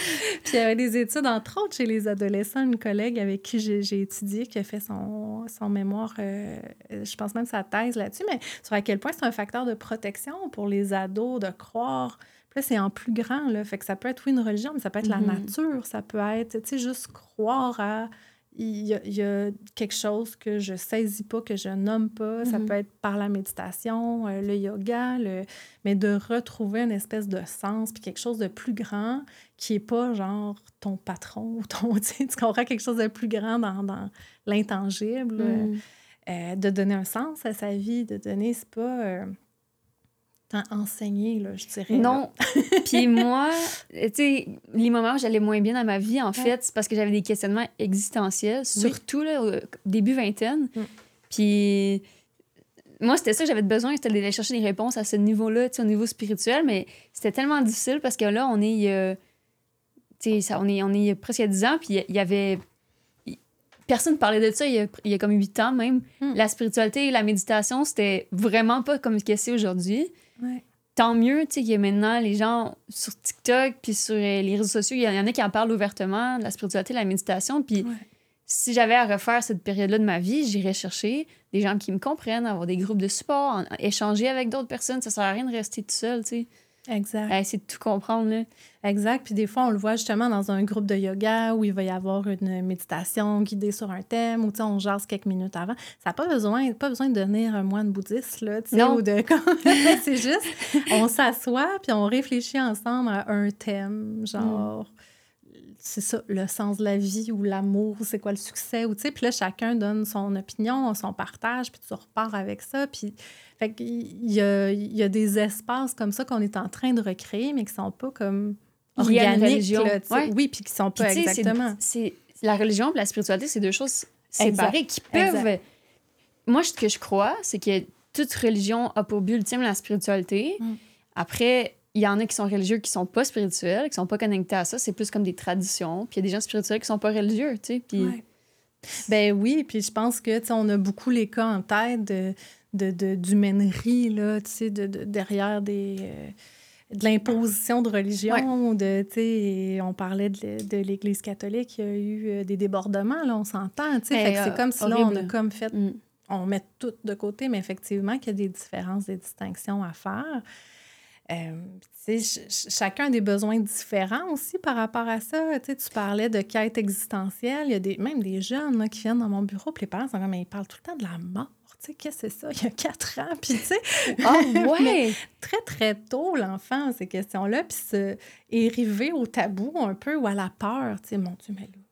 puis il y avait des études, entre autres, chez les adolescents. Une collègue avec qui j'ai étudié, qui a fait son, son mémoire, euh, je pense même sa thèse là-dessus, mais sur à quel point c'est un facteur de protection pour les ados de croire Puis là, c'est en plus grand, là. Fait que ça peut être, oui, une religion, mais ça peut être la mm-hmm. nature, ça peut être, tu sais, juste croire à il y, a, quelque chose que je saisis pas, que je nomme pas. Ça mhm. peut être par la méditation, euh, le yoga, le... mais de retrouver une espèce de sens, puis quelque chose de plus grand qui est pas genre ton patron ou ton... Tu comprends quelque chose de plus grand dans, dans l'intangible. Mhm. Euh, de donner un sens à sa vie, de donner, c'est pas... Euh, tant enseigné, là, je dirais. Non. Puis moi, tu sais, les moments où j'allais moins bien dans ma vie, en fait, c'est parce que j'avais des questionnements existentiels, surtout là, au début vingtaine. Mm. Puis moi, c'était ça que j'avais besoin, c'était d'aller chercher des réponses à ce niveau-là, au niveau spirituel, mais c'était tellement difficile parce que là, on est, euh, tu sais, on est, on est presque à 10 ans, puis il y avait personne ne parlait de ça il y a, il y a comme 8 ans même. Mm. La spiritualité et la méditation, c'était vraiment pas comme ce que c'est aujourd'hui. Tant mieux, tu sais, qu'il y a maintenant les gens sur TikTok puis sur euh, les réseaux sociaux, il y en a qui en parlent ouvertement, de la spiritualité, de la méditation. Puis si j'avais à refaire cette période-là de ma vie, j'irais chercher des gens qui me comprennent, avoir des groupes de support, échanger avec d'autres personnes. Ça sert à rien de rester tout seul, tu sais. Exact. essayer de tout comprendre. Là. Exact. Puis des fois, on le voit justement dans un groupe de yoga où il va y avoir une méditation guidée sur un thème ou on jase quelques minutes avant. Ça n'a pas besoin, pas besoin de devenir un moine bouddhiste, là, non. ou de... C'est juste, on s'assoit puis on réfléchit ensemble à un thème, genre c'est ça, le sens de la vie ou l'amour, c'est quoi le succès, ou tu sais, puis là, chacun donne son opinion, son partage, puis tu repars avec ça, puis fait qu'il y a, il y a des espaces comme ça qu'on est en train de recréer, mais qui sont pas comme organiques, là, oui, puis qui sont pas exactement... C'est, la religion et la spiritualité, c'est deux choses séparées qui peuvent... Moi, ce que je crois, c'est que toute religion a pour but ultime la spiritualité. Mm. Après, il y en a qui sont religieux qui sont pas spirituels, qui sont pas connectés à ça. C'est plus comme des traditions. Puis il y a des gens spirituels qui sont pas religieux, tu sais. Puis... Ben oui, puis je pense que, tu on a beaucoup les cas en tête de, de, d'humainerie, là, tu sais, de, derrière des... Euh, de l'imposition de religion, de, tu sais, on parlait de, l'Église catholique, il y a eu euh, des débordements, là, on s'entend, tu sais, ben, c'est comme si là, on a comme fait, mm. on met tout de côté, mais effectivement qu'il y a des différences, des distinctions à faire. Euh, chacun a des besoins différents aussi par rapport à ça. tu parlais de quête existentielle. Il y a des, même des jeunes qui viennent dans mon bureau, puis les parents sont comme, mais ils parlent tout le temps de la mort. Qu'est-ce que c'est ça? Il y a quatre ans. Puis, tu sais, ah, ouais. très, très tôt, l'enfant, ces questions-là, puis se arriver au tabou un peu ou à la peur. Tu sais, mon Dieu, mais là,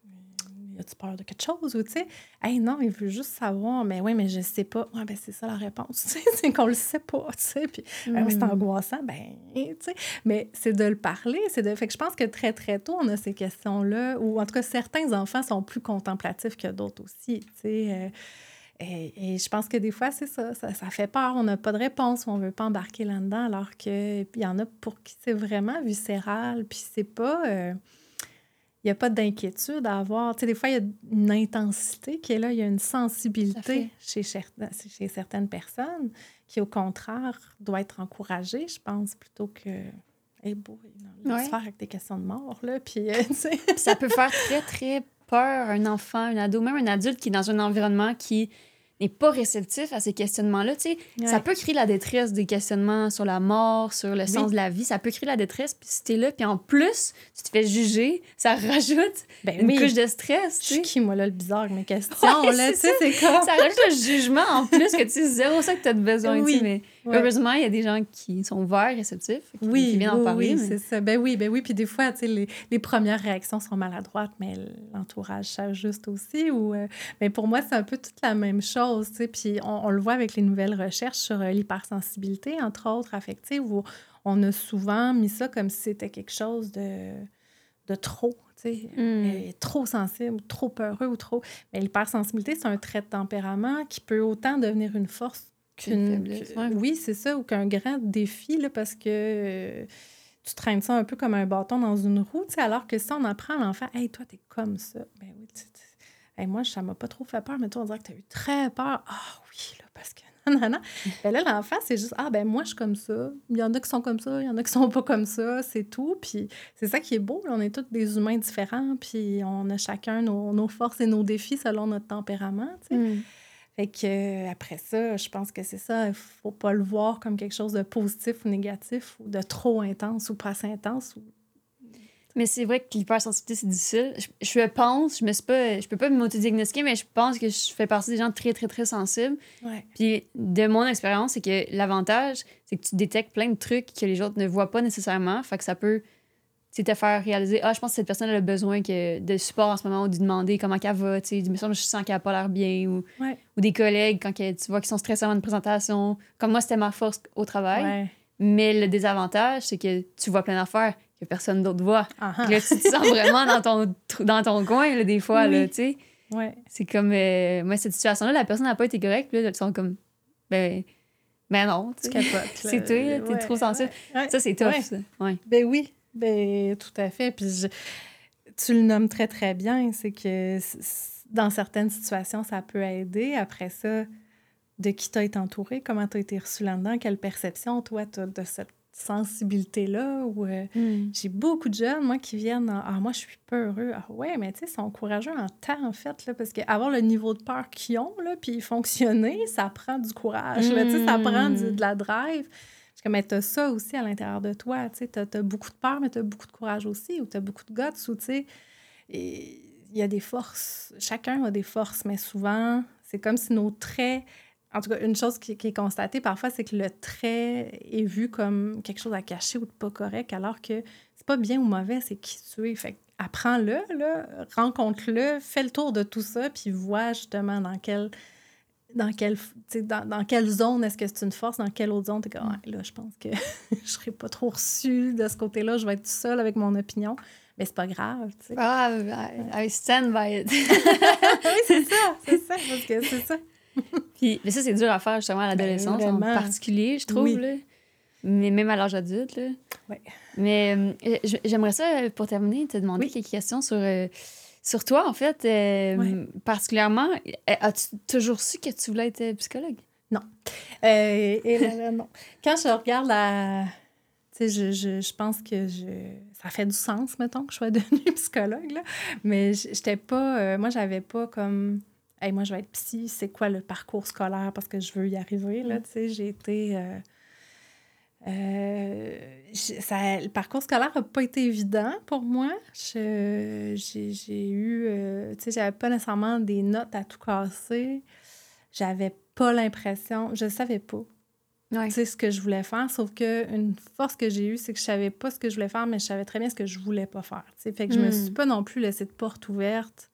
as-tu peur de quelque chose? Ou tu sais, hey, non, il veut juste savoir, mais oui, mais je sais pas. Ouais, ben c'est ça la réponse, tu sais, c'est qu'on le sait pas, tu sais. Puis, ben, c'est angoissant, ben, tu sais. Mais c'est de le parler, c'est de. Fait que je pense que très, très tôt, on a ces questions-là, ou en tout cas, certains enfants sont plus contemplatifs que d'autres aussi, tu sais. Euh, et, je pense que des fois, c'est ça, ça, fait peur. On n'a pas de réponse, on ne veut pas embarquer là-dedans, alors qu'il y en a pour qui c'est vraiment viscéral. Puis c'est pas. Euh, il n'y a pas d'inquiétude à avoir. Tu sais, des fois, il y a une intensité qui est là, il y a une sensibilité chez, chez certaines personnes qui, au contraire, doit être encouragée, je pense, plutôt que. Hey boy, non, faire avec des questions de mort, là. Puis, euh, ça peut faire très, très peur un enfant, un ado, même un adulte qui est dans un environnement qui n'est pas réceptif à ces questionnements-là, tu sais, ça peut créer la détresse des questionnements sur la mort, sur le sens de la vie, ça peut créer la détresse, puis si t'es là, puis en plus, tu te fais juger, ça rajoute ben une couche de stress, tu sais. qui, moi, là, le bizarre mes questions, là, tu sais, c'est comme... Ça rajoute le jugement, en plus, que tu sais, zéro ça que t'as besoin, oui. mais heureusement, il y a des gens qui sont ouverts, réceptifs, qui, oui, qui viennent en parler. Oui, c'est ça. Ben oui, ben oui, puis des fois, tu sais, les, les, premières réactions sont maladroites, mais l'entourage juste aussi, ou... Euh, mais pour moi, c'est un peu toute la même chose puis on, le voit avec les nouvelles recherches sur euh, l'hypersensibilité, entre autres, affective, où on a souvent mis ça comme si c'était quelque chose de, de trop. Elle est trop sensible, trop peureux ou trop. Mais l'hypersensibilité, c'est un trait de tempérament qui peut autant devenir une force qu'une. faiblesse, que- ouais. Oui, c'est ça, ou qu'un grand défi, là, parce que euh, tu traînes ça un peu comme un bâton dans une roue, tu alors que si on apprend à l'enfant, hey, toi, t'es comme ça. Ben oui, tu sais, tu- Hey, moi, ça m'a pas trop fait peur, mais toi, on dirait que t'as eu très peur. Ah oui, là, parce que. Non, non, non. Ben là, l'enfant, c'est juste, ah, ben moi, je suis comme ça. Il y en a qui sont comme ça, il y en a qui sont pas comme ça, c'est tout. Puis c'est ça qui est beau, là. on est tous des humains différents, puis on a chacun nos, nos forces et nos défis selon notre tempérament, tu sais. Hmm. Fait que euh, après ça, je pense que c'est ça, il faut pas le voir comme quelque chose de positif ou négatif, ou de trop intense ou pas assez intense. ou- Mais c'est vrai que l'hypersensibilité, c'est difficile. Je, je pense, je me suis pas, je peux pas m'auto-diagnostiquer, mais je pense que je fais partie des gens très, très, très sensibles. Ouais. Puis de mon expérience, c'est que l'avantage, c'est que tu détectes plein de trucs que les autres ne voient pas nécessairement. Fait que ça peut te faire réaliser Ah, je pense que cette personne elle a besoin que, de support en ce moment ou de demander comment qu'elle va. Tu sais, je sens qu'elle a pas l'air bien. Ou, Ouais. ou des collègues, quand tu vois qu'ils sont stressés avant une présentation. Comme moi, c'était ma force au travail. Ouais. Mais le désavantage, c'est que tu vois plein d'affaires que personne d'autre voit. Puis Là, tu te sens vraiment dans ton, dans ton coin, là, des fois. Là, Oui. tu sais. Ouais. C'est comme. euh, moi, cette situation-là, la personne n'a pas été correcte. Puis là, ils sont comme. Ben, ben non. tu capotes. C'est là. toi, là, t'es trop sensible. Ça, c'est tough, ça. Ouais. Ben oui, ben tout à fait. Puis je- tu le nommes très, très bien. C'est que dans certaines situations, ça peut aider. Après ça, de qui t'as été entouré, comment t'as été reçu là-dedans, quelle perception, toi, t'as de cette sensibilité-là. Ou, euh, J'ai beaucoup de jeunes, moi, qui viennent en, Ah, moi, je suis peureux. Ah, ouais, mais tu sais, ils sont courageux en temps, en fait, là, parce qu'avoir le niveau de peur qu'ils ont, là, puis fonctionner, ça prend du courage. là, tu sais, ça Mm. prend du- de la drive. Je suis comme, mais t'as ça aussi à l'intérieur de toi, tu t'as as beaucoup de peur, mais t'as beaucoup de courage aussi, ou t'as beaucoup de guts, ou tu sais, il y a des forces. Chacun a des forces, mais souvent, c'est comme si nos traits. En tout cas, une chose qui, est constatée parfois, c'est que le trait est vu comme quelque chose à cacher ou de pas correct, alors que c'est pas bien ou mauvais, c'est qui tu es. Fait apprends-le, rencontre-le, fais le tour de tout ça, puis vois justement dans quelle dans quelle, dans, dans quelle zone est-ce que c'est une force, dans quelle autre zone, t'es comme, Ouais, là, je pense que je serai pas trop reçue de ce côté-là, je vais être seule avec mon opinion. Mais c'est pas grave, tu sais. Ah, I, I stand by it. oui, c'est ça, c'est ça, parce que c'est ça. Puis, mais ça, c'est dur à faire justement à l'adolescence, en particulier, je trouve. Oui. Là. Mais même à l'âge adulte. Là. Ouais. Mais euh, j'aimerais ça, euh, pour terminer, te demander Oui. quelques questions sur, euh, sur toi, en fait. euh, Ouais. Particulièrement, euh, as-tu toujours su que tu voulais être euh, psychologue? Euh, et là, là, non. Quand je regarde la. Tu sais, je, je, je pense que je, ça fait du sens, mettons, que je sois devenue psychologue, là. Mais j'étais pas. euh, moi, j'avais pas comme. Hey, moi, je vais être psy, c'est quoi le parcours scolaire parce que je veux y arriver, là. Mm. Tu sais, j'ai été. Euh, ça, le parcours scolaire n'a pas été évident pour moi. J'ai eu. euh, tu sais, j'avais pas nécessairement des notes à tout casser. J'avais pas l'impression. Je savais pas Ouais. tu sais, ce que je voulais faire. Sauf que une force que j'ai eue, c'est que je savais pas ce que je voulais faire, mais je savais très bien ce que je voulais pas faire. tu sais. Fait que je me Mm. suis pas non plus laissé de porte ouverte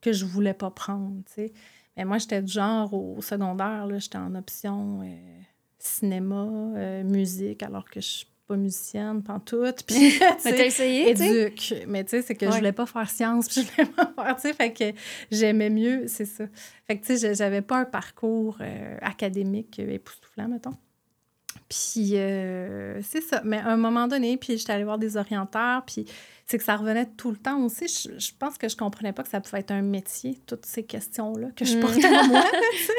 que je voulais pas prendre. tu sais. Mais moi, j'étais du genre au secondaire, là, j'étais en option euh, cinéma, euh, musique, alors que je suis pas musicienne, pantoute. Puis, tu Mais t'as essayé, éduque. Mais tu sais, c'est que Ouais. je voulais pas faire sciences, puis je voulais pas faire, tu sais, fait que j'aimais mieux, c'est ça. Fait que, tu sais, j'avais pas un parcours euh, académique époustouflant, mettons. Puis, euh, c'est ça. Mais à un moment donné, puis j'étais allée voir des orienteurs, puis c'est que ça revenait tout le temps aussi. Je, je pense que je comprenais pas que ça pouvait être un métier, toutes ces questions-là que je Mm. portais en moi.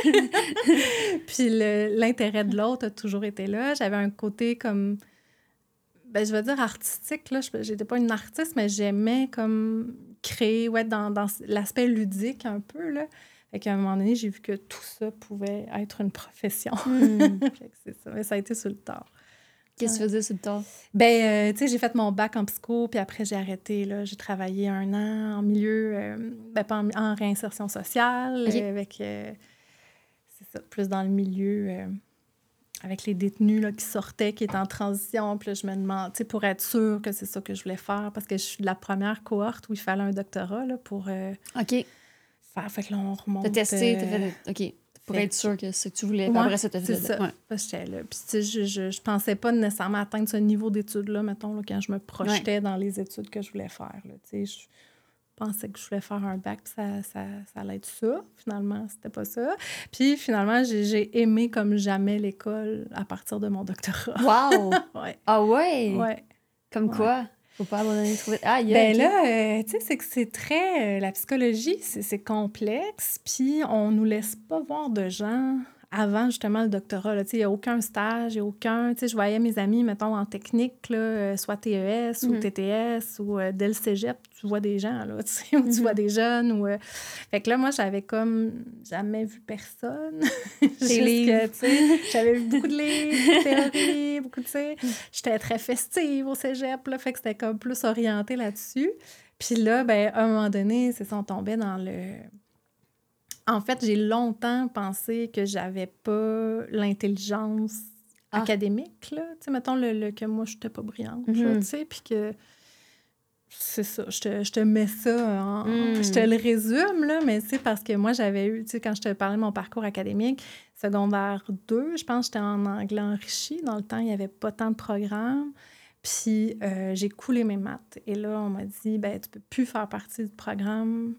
puis l'intérêt de l'autre a toujours été là. J'avais un côté comme ben, je vais dire artistique, là. Je n'étais pas une artiste, mais j'aimais comme créer, ouais, dans, dans l'aspect ludique un peu, là. Fait qu'à un moment donné, j'ai vu que tout ça pouvait être une profession. Que c'est ça. Mais ça a été sur le tard. Qu'est-ce que tu faisais sur le temps? Ben, euh, tu sais, j'ai fait mon bac en psycho, puis après, j'ai arrêté, là. J'ai travaillé un an en milieu, euh, ben, pas en, en réinsertion sociale, Ok. euh, avec, c'est ça, plus dans le milieu, avec les détenus, là, qui sortaient, qui étaient en transition. Puis là, je me demande, tu sais, pour être sûre que c'est ça que je voulais faire, parce que je suis de la première cohorte où il fallait un doctorat, là, pour OK. faire. Fait que là, on remonte... T'as testé, t'as fait... OK. Pour être sûr que c'est ce que tu voulais. Ouais, Après fait ça. ouais. Parce que j'étais là. Puis, tu sais, je, je, je pensais pas nécessairement atteindre ce niveau d'études-là, mettons, là, quand je me projetais dans les études que je voulais faire. Là. Tu sais, je pensais que je voulais faire un bac, puis ça, ça, ça allait être ça. Finalement, c'était pas ça. Puis, finalement, j'ai, j'ai aimé comme jamais l'école à partir de mon doctorat. Wow! ouais. ah ouais? Ouais. Comme quoi? Faut pas abandonner trop vite. Ah, Ben là, euh, tu sais, c'est que c'est très. euh, la psychologie, c'est c'est complexe, puis on nous laisse pas voir de gens avant justement le doctorat. il n'y a aucun stage, il n'y a aucun. Je voyais mes amis, mettons, en technique, là, euh, soit TES ou Mhm. TTS ou euh, dès le cégep, tu vois des gens, là, ou tu Mhm. vois des jeunes. Ou, euh, Fait que là, moi, j'avais comme jamais vu personne. Que, j'avais vu beaucoup de livres, de théories, beaucoup, sais. J'étais très festive au cégep, là, fait que c'était comme plus orienté là-dessus. Puis là, ben, à un moment donné, c'est ça, on tombait dans le... En fait, j'ai longtemps pensé que j'avais pas l'intelligence Ah. académique, là. Tu sais, mettons le, le- que moi, je pas brillante, là, Mhm. tu sais, puis que... C'est ça, je te, je te mets ça en... Mm. Je te le résume, là, mais c'est parce que moi, j'avais eu, tu sais, quand je te parlais de mon parcours académique, secondaire 2, je pense que j'étais en anglais enrichi. Dans le temps, il n'y avait pas tant de programmes. Puis euh, j'ai coulé mes maths. Et là, on m'a dit, ben tu peux plus faire partie du programme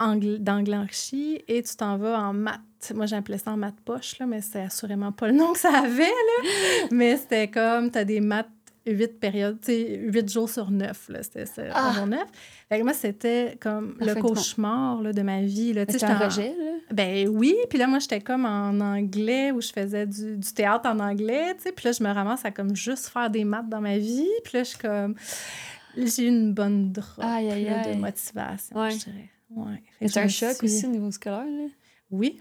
enrichi et tu t'en vas en maths. Moi, j'appelais ça en maths poche, là, mais c'est assurément pas le nom que ça avait. Là. mais c'était comme, tu as des maths 8 périodes, tu sais, 8 jours sur 9. Là, c'était ça, Ah! jour 9. Fait que moi, c'était comme le cauchemar là, de ma vie. Là. C'est un rejet, là? ben oui, puis là, moi, j'étais comme en anglais où je faisais du, du théâtre en anglais, tu sais, puis là, je me ramasse à comme juste faire des maths dans ma vie, puis là, je suis comme... J'ai eu une bonne drop Aïe, aïe, là, aïe. de motivation, Ouais. je dirais. Ouais. C'est un choc suis- aussi au niveau scolaire, là? Oui,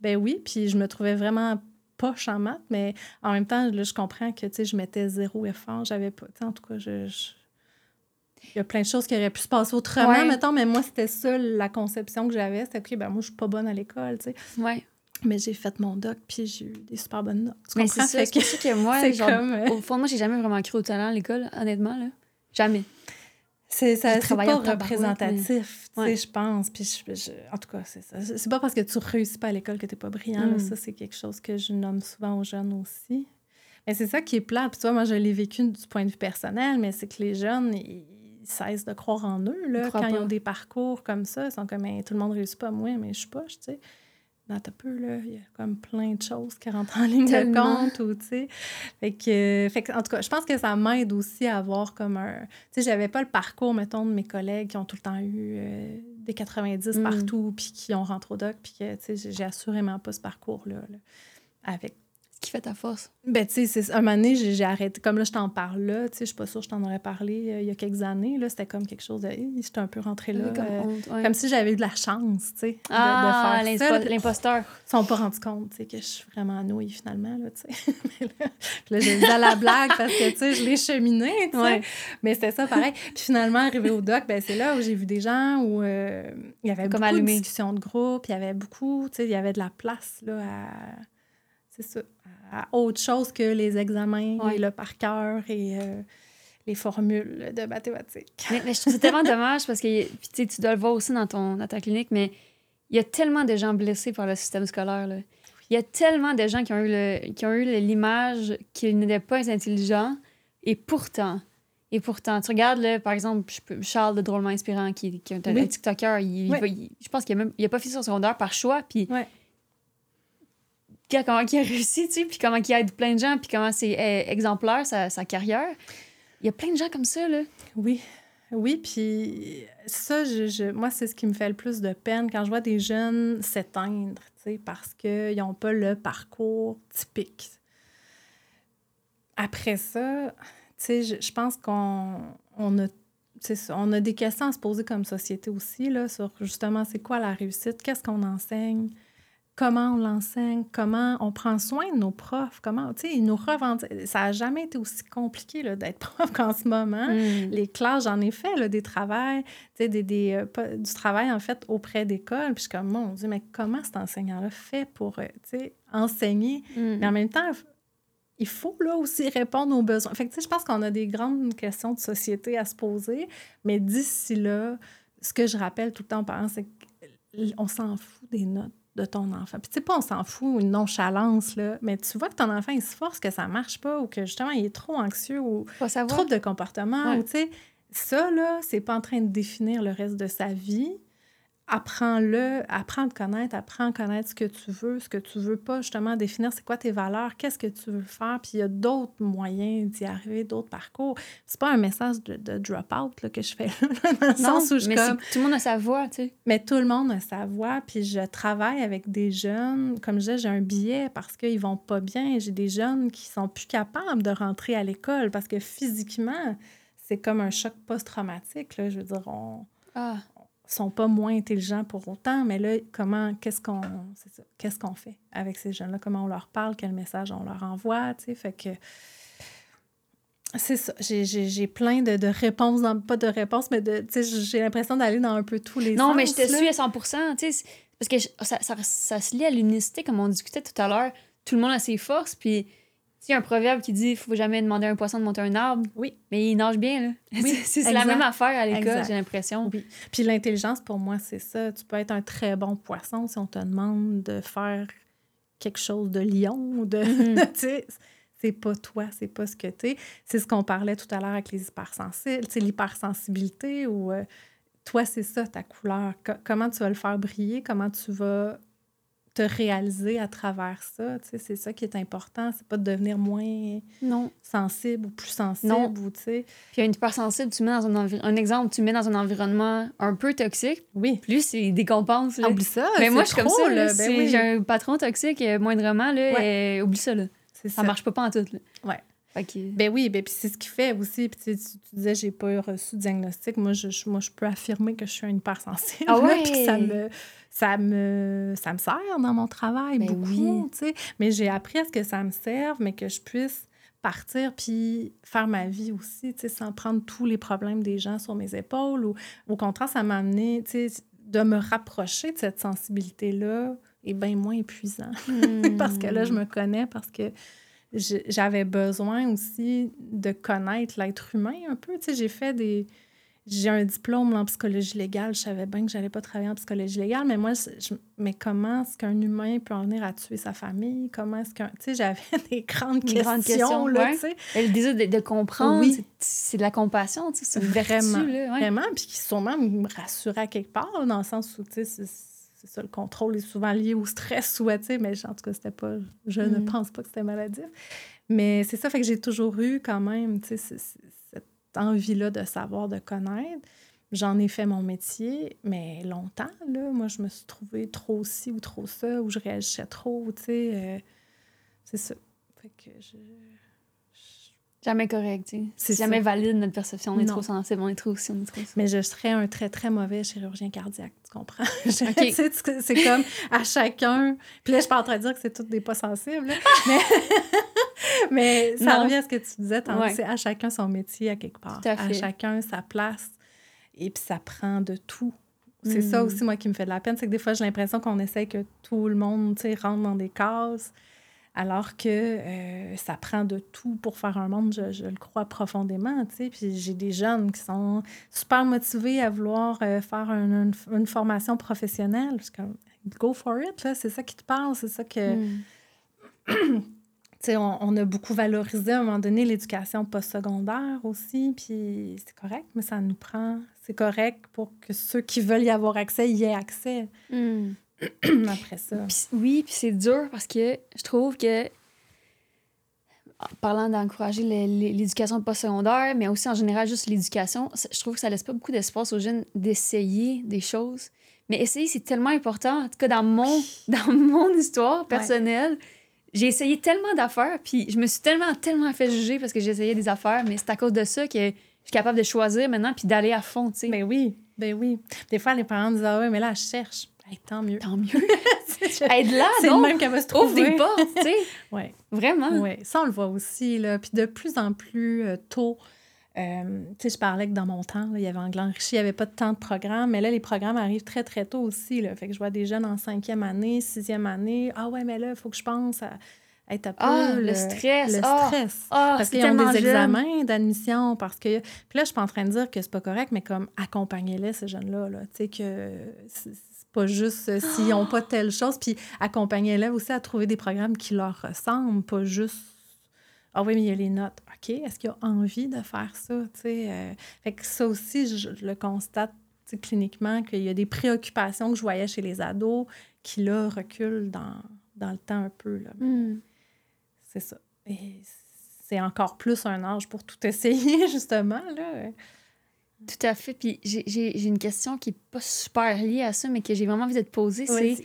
ben oui, puis je me trouvais vraiment poche en maths, mais en même temps, là, je comprends que, tu sais, je mettais zéro effort, j'avais pas... En tout cas, je... je- Il y a plein de choses qui auraient pu se passer autrement, Ouais. mettons, mais moi, c'était ça la conception que j'avais. C'était, OK, ben moi, je suis pas bonne à l'école, tu sais. Ouais. Mais j'ai fait mon doc, puis j'ai eu des super bonnes notes. Tu comprends? c'est que que moi, c'est genre, comme, euh, au fond, moi, j'ai jamais vraiment cru au talent à l'école, honnêtement, là. Jamais. C'est ça, c'est pas représentatif, tu Ouais. sais, je pense. Puis je- je- en tout cas, c'est ça. C'est pas parce que tu réussis pas à l'école que t'es pas brillant. là. Mm. Ça, c'est quelque chose que je nomme souvent aux jeunes aussi. Mais c'est ça qui est plat. Puis toi, moi, je l'ai vécu du point de vue personnel, mais c'est que les jeunes, ils ils cessent de croire en eux, là. Ils Quand ils pas. ont des parcours comme ça, ils sont comme, tout le monde réussit pas, moi, mais je suis poche, tu sais. Dans ta peu, là, il y a comme plein de choses qui rentrent en ligne Tellement. de compte, ou, tu sais. Fait que, euh, fait que, en tout cas, je pense que ça m'aide aussi à avoir comme un... Tu sais, j'avais pas le parcours, mettons, de mes collègues qui ont tout le temps eu euh, des 90 Mm. partout, puis qui ont rentré au doc, puis que, tu sais, j'ai- assurément pas ce parcours-là, là, avec qui fait ta force? ben, tu sais, c'est- un moment donné, j'ai arrêté. Comme là, je t'en parle là, tu sais, je suis pas sûre que je t'en aurais parlé euh, il y a quelques années. Là, c'était comme quelque chose de. J'étais un peu rentrée là. comme euh, honte, ouais. comme si j'avais eu de la chance, tu sais, de, ah, de faire l'impo- ça. Ils l'imposteur. se sont pas rendus compte, tu sais, que je suis vraiment nouille finalement, là, tu sais. Mais là, là, j'ai dit à la blague parce que, tu sais, je l'ai cheminé, tu sais. Ouais. Mais c'était ça, pareil. Puis finalement, arrivé au doc, ben, c'est là où j'ai vu des gens où euh, il y avait Comme beaucoup allumé. de discussions de groupe, il y avait beaucoup, tu sais, il y avait de la place, là, à... C'est ça, à autre chose que les examens Ouais. et le par cœur et euh, les formules de mathématiques. Mais, mais je trouve ça tellement dommage parce que puis, tu dois le voir aussi dans, ton, dans ta clinique, mais il y a tellement de gens blessés par le système scolaire. là. Il y a tellement de gens qui ont eu le- qui ont eu le- l'image qu'ils n'étaient pas intelligents et pourtant, et pourtant, tu regardes, là, par exemple, Charles de Drôlement Inspirant, qui, qui est un, Oui. TikToker, il, Oui. il- je pense qu'il a, même, il a pas fait son secondaire par choix, puis Ouais. Comment il a réussi, tu sais, puis comment il aide plein de gens, puis comment c'est euh, exemplaire, sa, carrière. Il y a plein de gens comme ça, là. Oui, oui, puis ça, je, je- moi, c'est ce qui me fait le plus de peine quand je vois des jeunes s'éteindre, parce qu'ils n'ont pas le parcours typique. Après ça, je, je pense qu'on on a, on a des questions à se poser comme société aussi, là, sur justement, c'est quoi la réussite, qu'est-ce qu'on enseigne, comment on l'enseigne, comment on prend soin de nos profs, comment, tu sais, ils nous revendiquent. Ça n'a jamais été aussi compliqué là, d'être prof qu'en ce moment Mm. les classes, j'en ai fait là, des travails, tu sais, des, des, euh, du travail en fait auprès d'écoles. Puis je suis comme, mon Dieu, mais comment cet enseignant-là fait pour, euh, tu sais, enseigner? Mm. Mais en même temps, il faut là aussi répondre aux besoins. Fait que, tu sais, je pense qu'on a des grandes questions de société à se poser. Mais d'ici là, ce que je rappelle tout le temps aux parents, c'est qu'on s'en fout des notes de ton enfant. Puis tu sais pas, on s'en fout, une nonchalance, là, mais tu vois que ton enfant, il se force, que ça marche pas, ou que justement, il est trop anxieux, ou trouble de comportement, ou tu sais, ça, là, c'est pas en train de définir le reste de sa vie apprends-le, apprends à te connaître, apprends à connaître ce que tu veux, ce que tu veux pas, justement, définir c'est quoi tes valeurs, qu'est-ce que tu veux faire, puis il y a d'autres moyens d'y arriver, d'autres parcours. C'est pas un message de, drop-out que je fais, dans le sens où je mais tout le monde a sa voix, tu sais. Mais tout le monde a sa voix, puis je travaille avec des jeunes, comme je disais, j'ai un billet parce qu'ils vont pas bien, j'ai des jeunes qui sont plus capables de rentrer à l'école parce que physiquement, c'est comme un choc post-traumatique, là, je veux dire, on... Ah sont pas moins intelligents pour autant, mais là, comment, qu'est-ce qu'on, qu'est-ce qu'on fait avec ces jeunes-là? Comment on leur parle? Quel message on leur envoie? Tu sais, fait que c'est ça. J'ai plein de, de réponses, pas de réponses, mais de, j'ai l'impression d'aller dans un peu tous les non, sens. mais je te suis à 100 tu sais, parce que ça, ça, ça, se lie à l'unicité, comme on discutait tout à l'heure. Tout le monde a ses forces, puis il y a un proverbe qui dit il faut jamais demander à un poisson de monter un arbre. Oui. Mais il nage bien, là. Oui, c'est la même affaire à l'école, j'ai l'impression. Oui. Puis l'intelligence, pour moi, c'est ça. Tu peux être un très bon poisson si on te demande de faire quelque chose de lion ou de. Mm-hmm. c'est pas toi, c'est pas ce que tu es. C'est ce qu'on parlait tout à l'heure avec les hypersensibles, c'est l'hypersensibilité ou euh, toi, c'est ça ta couleur. comment tu vas le faire briller, comment tu vas réaliser à travers ça. C'est ça qui est important. C'est pas de devenir moins non. sensible ou plus sensible. Non. Ou, Puis une hypersensible, tu mets dans un, un exemple, tu mets dans un environnement un peu toxique. Oui. Plus c'est décompense. Oublie ça. Mais moi, je suis comme ça. Ben si j'ai un patron toxique, euh, moindrement, là, oublie ça. Là. Ça, ça marche pas, pas en tout. Là. Ouais. Ben oui, ben, puis c'est ce qui fait aussi. Puis tu, tu, disais, j'ai pas reçu de diagnostic. Moi je, moi, je peux affirmer que je suis une hypersensible. Ah ouais? ça me, ça me, ça me sert dans mon travail ben beaucoup, sais. Mais j'ai appris à ce que ça me serve, mais que je puisse partir puis faire ma vie aussi, sans prendre tous les problèmes des gens sur mes épaules. Ou au contraire, ça m'a amené, de me rapprocher de cette sensibilité-là est bien moins épuisant. parce que là, je hmm. me connais, parce que j'avais besoin aussi de connaître l'être humain un peu. Tu sais, j'ai fait des j'ai un diplôme en psychologie légale. Je savais bien que j'allais pas travailler en psychologie légale, mais moi, je, mais comment est-ce qu'un humain peut en venir à tuer sa famille? Comment est-ce qu'un... Tu sais, j'avais des grandes questions, questions, là, tu sais. Elle disait de, de comprendre, oui. c'est de la compassion, tu sais, c'est Vraiment, là, vraiment. Puis qui sûrement me rassurait à quelque part, dans le sens où, tu sais, c'est ça, le contrôle est souvent lié au stress ou, tu sais, mais en tout cas, c'était pas... Je ne mm. pense pas que c'était maladif. Mais c'est ça, fait que j'ai toujours eu quand même, tu sais, envie-là de savoir, de connaître. J'en ai fait mon métier, mais longtemps, là. Moi, je me suis trouvée trop ci ou trop ça, ou je réagissais trop, tu sais. Euh, c'est ça. Fait que je... Jamais correct, tu. C'est jamais valide notre perception. On est trop sensible, on est trop ci, on est trop ça. Mais je serais un très, très mauvais chirurgien cardiaque, tu comprends? c'est comme à chacun. Puis là, je suis pas en train de dire que c'est toutes des pas sensibles, mais... Mais ça revient à ce que tu disais c'est à chacun son métier à quelque part. À, chacun sa place. Et puis ça prend de tout. C'est ça hmm. aussi, moi, qui me fait de la peine. C'est que des fois, j'ai l'impression qu'on essaie que tout le monde, tu sais, rentre dans des cases, alors que euh, ça prend de tout pour faire un monde, je, le crois profondément, tu sais. Puis j'ai des jeunes qui sont super motivés à vouloir euh, faire une, formation professionnelle. comme, go for it, là, c'est ça qui te parle, c'est ça que... Hmm. on, on, a beaucoup valorisé à un moment donné l'éducation postsecondaire aussi, puis c'est correct, mais ça nous prend. C'est correct pour que ceux qui veulent y avoir accès y aient accès. Hmm. Après ça. oui, puis c'est dur parce que je trouve que, en parlant d'encourager l'éducation postsecondaire, mais aussi en général juste l'éducation, je trouve que ça laisse pas beaucoup d'espace aux jeunes d'essayer des choses. Mais essayer, c'est tellement important. En tout cas, dans mon, dans mon histoire personnelle, j'ai essayé tellement d'affaires, puis je me suis tellement, tellement fait juger parce que j'ai essayé des affaires, mais c'est à cause de ça que je suis capable de choisir maintenant puis d'aller à fond, tu sais. Ben oui, ben oui. Des fois, les parents disent Ah ouais, mais là, je cherche. Tant mieux. Tant mieux. Aide là, C'est le même qu'elle va se trouver. Ouvre des portes, tu sais. oui. Vraiment. Oui, ça, on le voit aussi, là. Puis de plus en plus euh, tôt, euh, tu sais, je parlais que dans mon temps, il y avait Anglais enrichi, il n'y avait pas de temps de programme, mais là, les programmes arrivent très, très tôt aussi. Là. Fait que je vois des jeunes en cinquième année, sixième année. Ah ouais, mais là, il faut que je pense à peu ah, le, stress. Le ah, stress. Ah, parce qu'ils ont des examens d'admission. Parce que. Puis là, je suis pas en train de dire que c'est pas correct, mais comme accompagner-les, ces jeunes-là. Là, tu sais, que pas juste euh, s'ils n'ont pas telle chose. Puis accompagner l'élève aussi à trouver des programmes qui leur ressemblent, pas juste ah oui, mais il y a les notes. OK, est-ce qu'il a envie de faire ça? Euh? fait que ça aussi, je, le constate cliniquement, qu'il y a des préoccupations que je voyais chez les ados qui, là, reculent dans, dans le temps un peu. Là. Hmm. C'est ça. Et c'est encore plus un âge pour tout essayer, justement. Là. Tout à fait. Puis j'ai une question qui n'est pas super liée à ça, mais que j'ai vraiment envie de te poser. C'est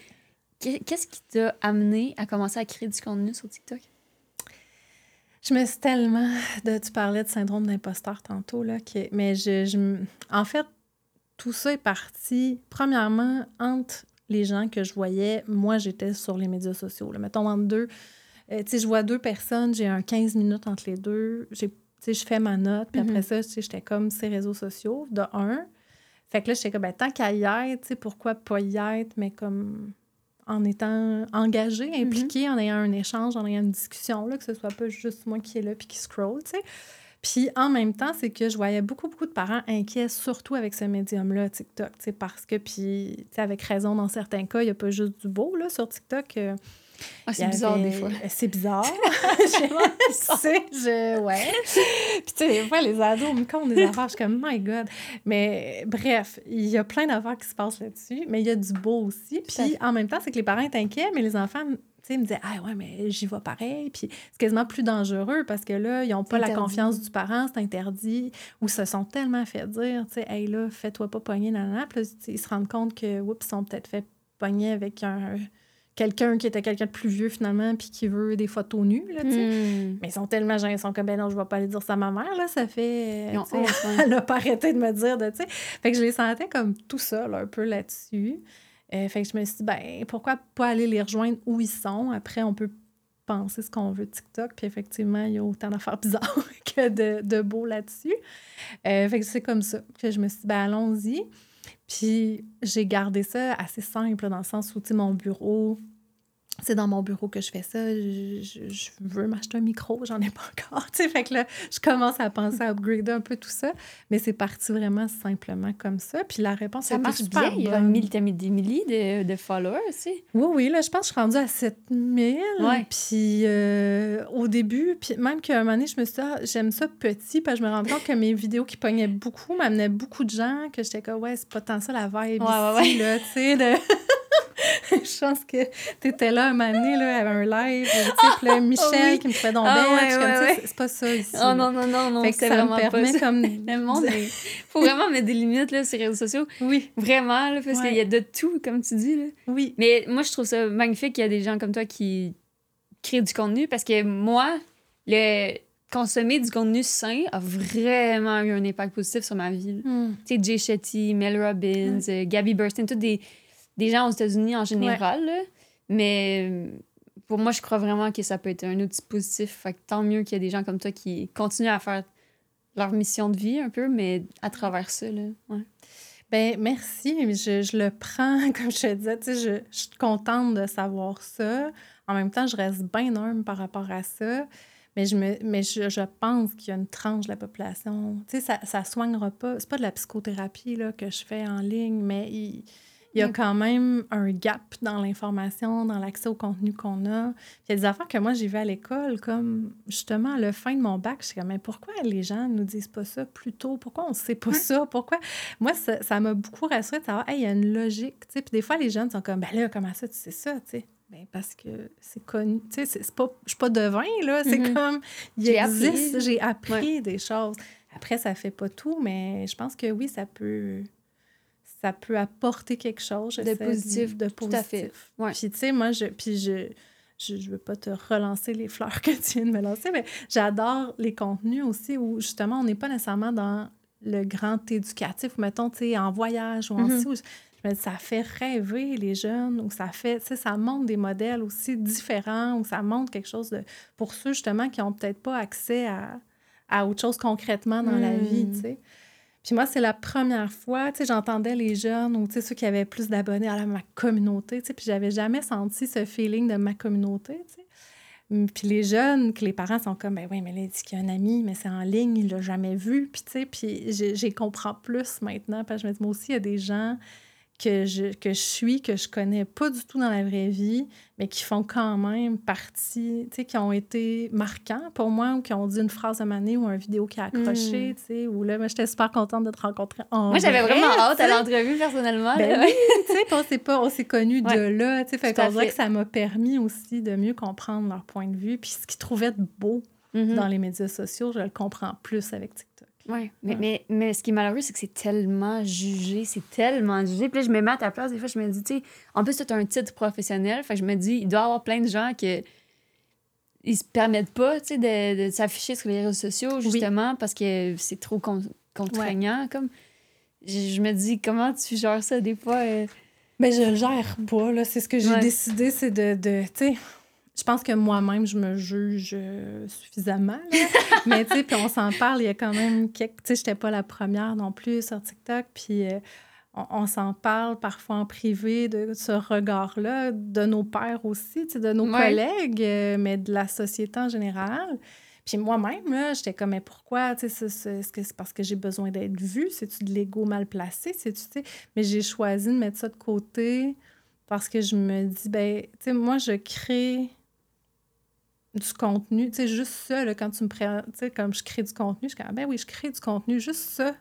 qu'est-ce qui t'a amené à commencer à créer du contenu sur TikTok? Je me suis tellement. De, tu parlais de syndrome d'imposteur tantôt, là, mais je, je, en fait, tout ça est parti, premièrement, entre les gens que je voyais. Moi, j'étais sur les médias sociaux. Là. Mettons entre deux. Euh, tu sais, je vois deux personnes, j'ai un 15 minutes entre les deux. J'ai je fais ma note, puis après mm-hmm. ça, j'étais comme ces réseaux sociaux, de un. Fait que là, j'étais comme, ben, tant qu'à y être, tu sais, pourquoi pas y être, mais comme en étant engagé, mm-hmm. impliqué, en ayant un échange, en ayant une discussion, là, que ce soit pas juste moi qui est là puis qui scroll, tu sais. Puis en même temps, c'est que je voyais beaucoup, beaucoup de parents inquiets, surtout avec ce médium-là, TikTok, tu sais, parce que, puis, tu sais, avec raison, dans certains cas, il n'y a pas juste du beau, là, sur TikTok. Euh, ah, c'est bizarre des fois. C'est bizarre. je sais, je... Ouais. Puis tu sais, des fois, les ados me comptent des affaires, je suis comme, my God. Mais bref, il y a plein d'affaires qui se passent là-dessus, mais il y a du beau aussi. Puis en même temps, c'est que les parents sont inquiets, mais les enfants tu sais, me disaient, ah ouais, mais j'y vais pareil. Puis c'est quasiment plus dangereux parce que là, ils n'ont pas la confiance du parent, c'est interdit, ou se sont tellement fait dire, tu sais, hey là, fais-toi pas pogner, nanana. Puis ils se rendent compte que, oups, ils sont peut-être fait pogner avec un quelqu'un qui était quelqu'un de plus vieux finalement puis qui veut des photos nues là, hmm. mais ils sont tellement gênés ils sont comme ben non je vais pas aller dire ça à ma mère là ça fait elle a pas arrêté de me dire de tu sais. Fait que je les sentais comme tout seul un peu là-dessus. Euh, fait que je me suis dit ben pourquoi pas aller les rejoindre où ils sont? Après on peut penser ce qu'on veut TikTok puis effectivement il y a autant d'affaires bizarres que de, de beau là-dessus. Euh, fait que c'est comme ça que je me suis dit ben allons-y puis j'ai gardé ça assez simple dans le sens où, tu sais, mon bureau, c'est dans mon bureau que je fais ça. Je, veux m'acheter un micro, j'en ai pas encore. Tu sais, fait que là, je commence à penser à upgrader un peu tout ça. Mais c'est parti vraiment simplement comme ça. Puis la réponse ça marche bien. Il y a des milliers de, de followers aussi. Oui, oui. Là, je pense que je suis rendue à 7000. Ouais. Puis euh, au début, puis même qu'à un moment donné, je me suis dit, ah, j'aime ça petit. Puis je me rends compte que mes vidéos qui pognaient beaucoup m'amenaient beaucoup de gens. Que j'étais comme, ouais, c'est pas tant ça la vibe ouais, ici, là, tu sais. De... je pense que tu étais là un moment donné, là, avec un live, tu sais, ah, Michel qui me fait donc ah, ouais, c'est pas ça ici. Oh non, non, non, non, c'est vraiment pas ça. Comme... Le monde, il faut vraiment mettre des limites, là, sur les réseaux sociaux. Oui. Vraiment, là, parce qu'il y a de tout, comme tu dis, là. Oui. Mais moi, je trouve ça magnifique qu'il y a des gens comme toi qui créent du contenu, parce que moi, le consommer du contenu sain a vraiment eu un impact positif sur ma vie. Hmm. Tu sais, Jay Shetty, Mel Robbins, euh, Gabby Burstyn, toutes des des gens aux États-Unis en général. mais euh, pour moi, je crois vraiment que ça peut être un outil positif. Fait que tant mieux qu'il y ait des gens comme toi qui continuent à faire leur mission de vie un peu, mais à travers ça. Là. Ouais. Ben merci. Je, je, le prends, comme je te disais, je, je, suis contente de savoir ça. En même temps, je reste bien humble par rapport à ça. Mais je, me, mais je, je pense qu'il y a une tranche de la population. Tu sais, ça ne soignera pas. C'est pas de la psychothérapie là, que je fais en ligne, mais il, il y a quand même un gap dans l'information, dans l'accès au contenu qu'on a. Il y a des affaires que moi, j'ai vues à l'école, comme justement à la fin de mon bac, je suis comme, mais pourquoi les gens ne nous disent pas ça plus tôt? Pourquoi on ne sait pas ça? Pourquoi? Moi, ça m'a beaucoup rassuré de savoir, il y a une logique. Puis des fois, les jeunes sont comme, ben là, comment ça, tu sais ça? sais? Ben parce que c'est connu. Tu sais, c'est pas, je suis pas devin, là. C'est mm-hmm. comme, il existe, j'ai appris des choses. Après, ça fait pas tout, mais je pense que oui, ça peut ça peut apporter quelque chose. De positif. De positif. Tout à fait. Puis, tu sais, moi, je, puis je, je, je veux pas te relancer les fleurs que tu viens de me lancer, mais j'adore les contenus aussi où, justement, on n'est pas nécessairement dans le grand éducatif, mettons, tu sais, en voyage ou en mm je me dis, ça fait rêver les jeunes, ou ça fait, tu sais, ça montre des modèles aussi différents, ou ça montre quelque chose de, pour ceux, justement, qui n'ont peut-être pas accès à, à autre chose concrètement dans la vie, tu mm. sais. Puis moi, c'est la première fois, tu sais, j'entendais les jeunes ou, tu sais, ceux qui avaient plus d'abonnés à ma communauté, tu sais, puis j'avais jamais senti ce feeling de ma communauté, tu sais. Hum, puis les jeunes, que les parents sont comme, ben oui, mais là, il dit qu'il y a un ami, mais c'est en ligne, il l'a jamais vu. Puis, tu sais, puis j'y comprends plus maintenant, parce que je me dis, moi aussi, il y a des gens que je, que je suis, que je connais pas du tout dans la vraie vie, mais qui font quand même partie, tu sais, qui ont été marquants pour moi ou qui ont dit une phrase à maner ou un vidéo qui a accroché, Mm. tu sais, ou là, moi, j'étais super contente de te rencontrer en Moi, j'avais vrai, vraiment hâte à l'entrevue personnellement. Ben oui, tu sais, on s'est pas, on s'est connus de là, tu sais, fait qu'on dirait que ça m'a permis aussi de mieux comprendre leur point de vue, puis ce qu'ils trouvaient de beau Mhm. dans les médias sociaux, je le comprends plus avec TikTok. Ouais. Mais, Ouais. mais, mais ce qui est malheureux, c'est que c'est tellement jugé, c'est tellement jugé. Puis là, je me mets à ta place, des fois, je me dis, tu sais, en plus, tu as un titre professionnel, fait que je me dis, il doit y avoir plein de gens que ils se permettent pas, tu sais, de, de s'afficher sur les réseaux sociaux, justement, parce que c'est trop con- contraignant, comme... Je, je me dis, comment tu gères ça, des fois? euh? Mais je le gère pas, là. C'est ce que j'ai Ouais. décidé, c'est de, de tu sais, je pense que moi-même, je me juge euh, suffisamment, là. Mais, tu sais, puis on s'en parle, il y a quand même quelques... Tu sais, j'étais pas la première non plus sur TikTok, puis euh, on, on s'en parle parfois en privé de ce regard-là, de nos pères aussi, tu sais, de nos Ouais. collègues, euh, mais de la société en général. Puis moi-même, là, j'étais comme, mais pourquoi? Tu sais, c'est- c'est- Est-ce que c'est parce que j'ai besoin d'être vue? C'est-tu de l'ego mal placé? C'est-tu, tu sais? Mais j'ai choisi de mettre ça de côté parce que je me dis, ben, tu sais, moi, je crée du contenu. Tu sais, juste ça, là, quand tu me prends, tu sais, comme je crée du contenu, je suis comme, ben oui, je crée du contenu, juste ça. Tu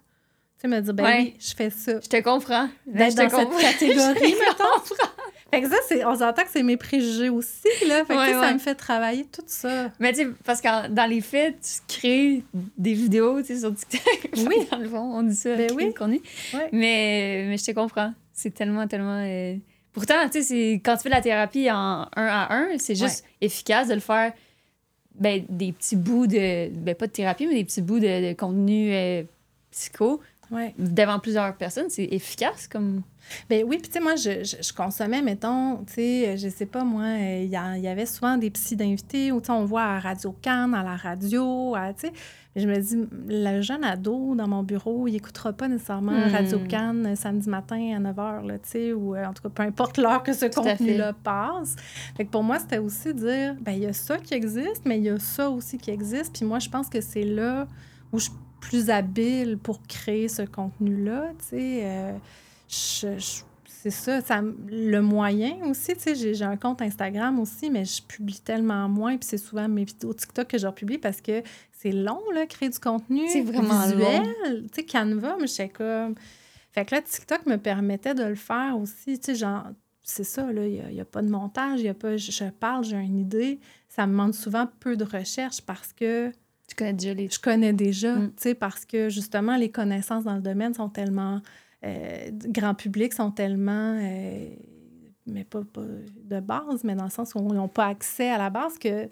sais, me dire, ben Ouais. oui, je fais ça. Je te comprends. D'être je dans te cette comprends. catégorie, Je comprends. Fait que ça, c'est, on s'entend que c'est mes préjugés aussi, là. Fait que, Ouais, ça me fait travailler tout ça. Mais tu sais, parce que dans les faits, tu crées des vidéos, tu sais, sur TikTok. Oui. dans le fond, on dit ça. Ben oui. contenu. Ouais. Mais, mais je te comprends. C'est tellement, tellement... euh, Pourtant, tu sais, quand tu fais de la thérapie en un à un, c'est juste efficace de le faire ben, des petits bouts de... Ben, pas de thérapie, mais des petits bouts de, de contenu euh, psycho Ouais. devant plusieurs personnes. C'est efficace comme... Ben oui, puis tu sais, moi, je, je, je consommais, mettons, tu sais, je sais pas, moi, euh, il y, avait souvent des psys d'invités, ou tu sais, on voit à Radio Cannes, à la radio, tu sais. Je me dis, le jeune ado dans mon bureau, il écoutera pas nécessairement Hmm. Radio Cannes euh, samedi matin à 9 h, tu sais, ou euh, en tout cas, peu importe l'heure que ce contenu-là passe. Fait que pour moi, c'était aussi dire, ben il y a ça qui existe, mais il y a ça aussi qui existe. Puis moi, je pense que c'est là où je suis plus habile pour créer ce contenu-là, tu sais. euh, je- je- c'est ça, le moyen aussi, tu sais, j'ai, un compte Instagram aussi, mais je publie tellement moins, puis c'est souvent mes vidéos TikTok que je republie parce que c'est long, là, créer du contenu C'est vraiment visuel. Tu sais, Canva, mais j'étais comme... Fait que là, TikTok me permettait de le faire aussi, tu sais, genre, c'est ça, là, il n'y a, pas de montage, il a pas... Je, je parle, j'ai une idée, ça me demande souvent peu de recherche parce que Tu connais déjà les... je connais déjà, Mm. tu sais, parce que justement, les connaissances dans le domaine sont tellement. Euh, grand public sont tellement. euh, mais pas, pas de base, mais dans le sens où ils n'ont pas accès à la base que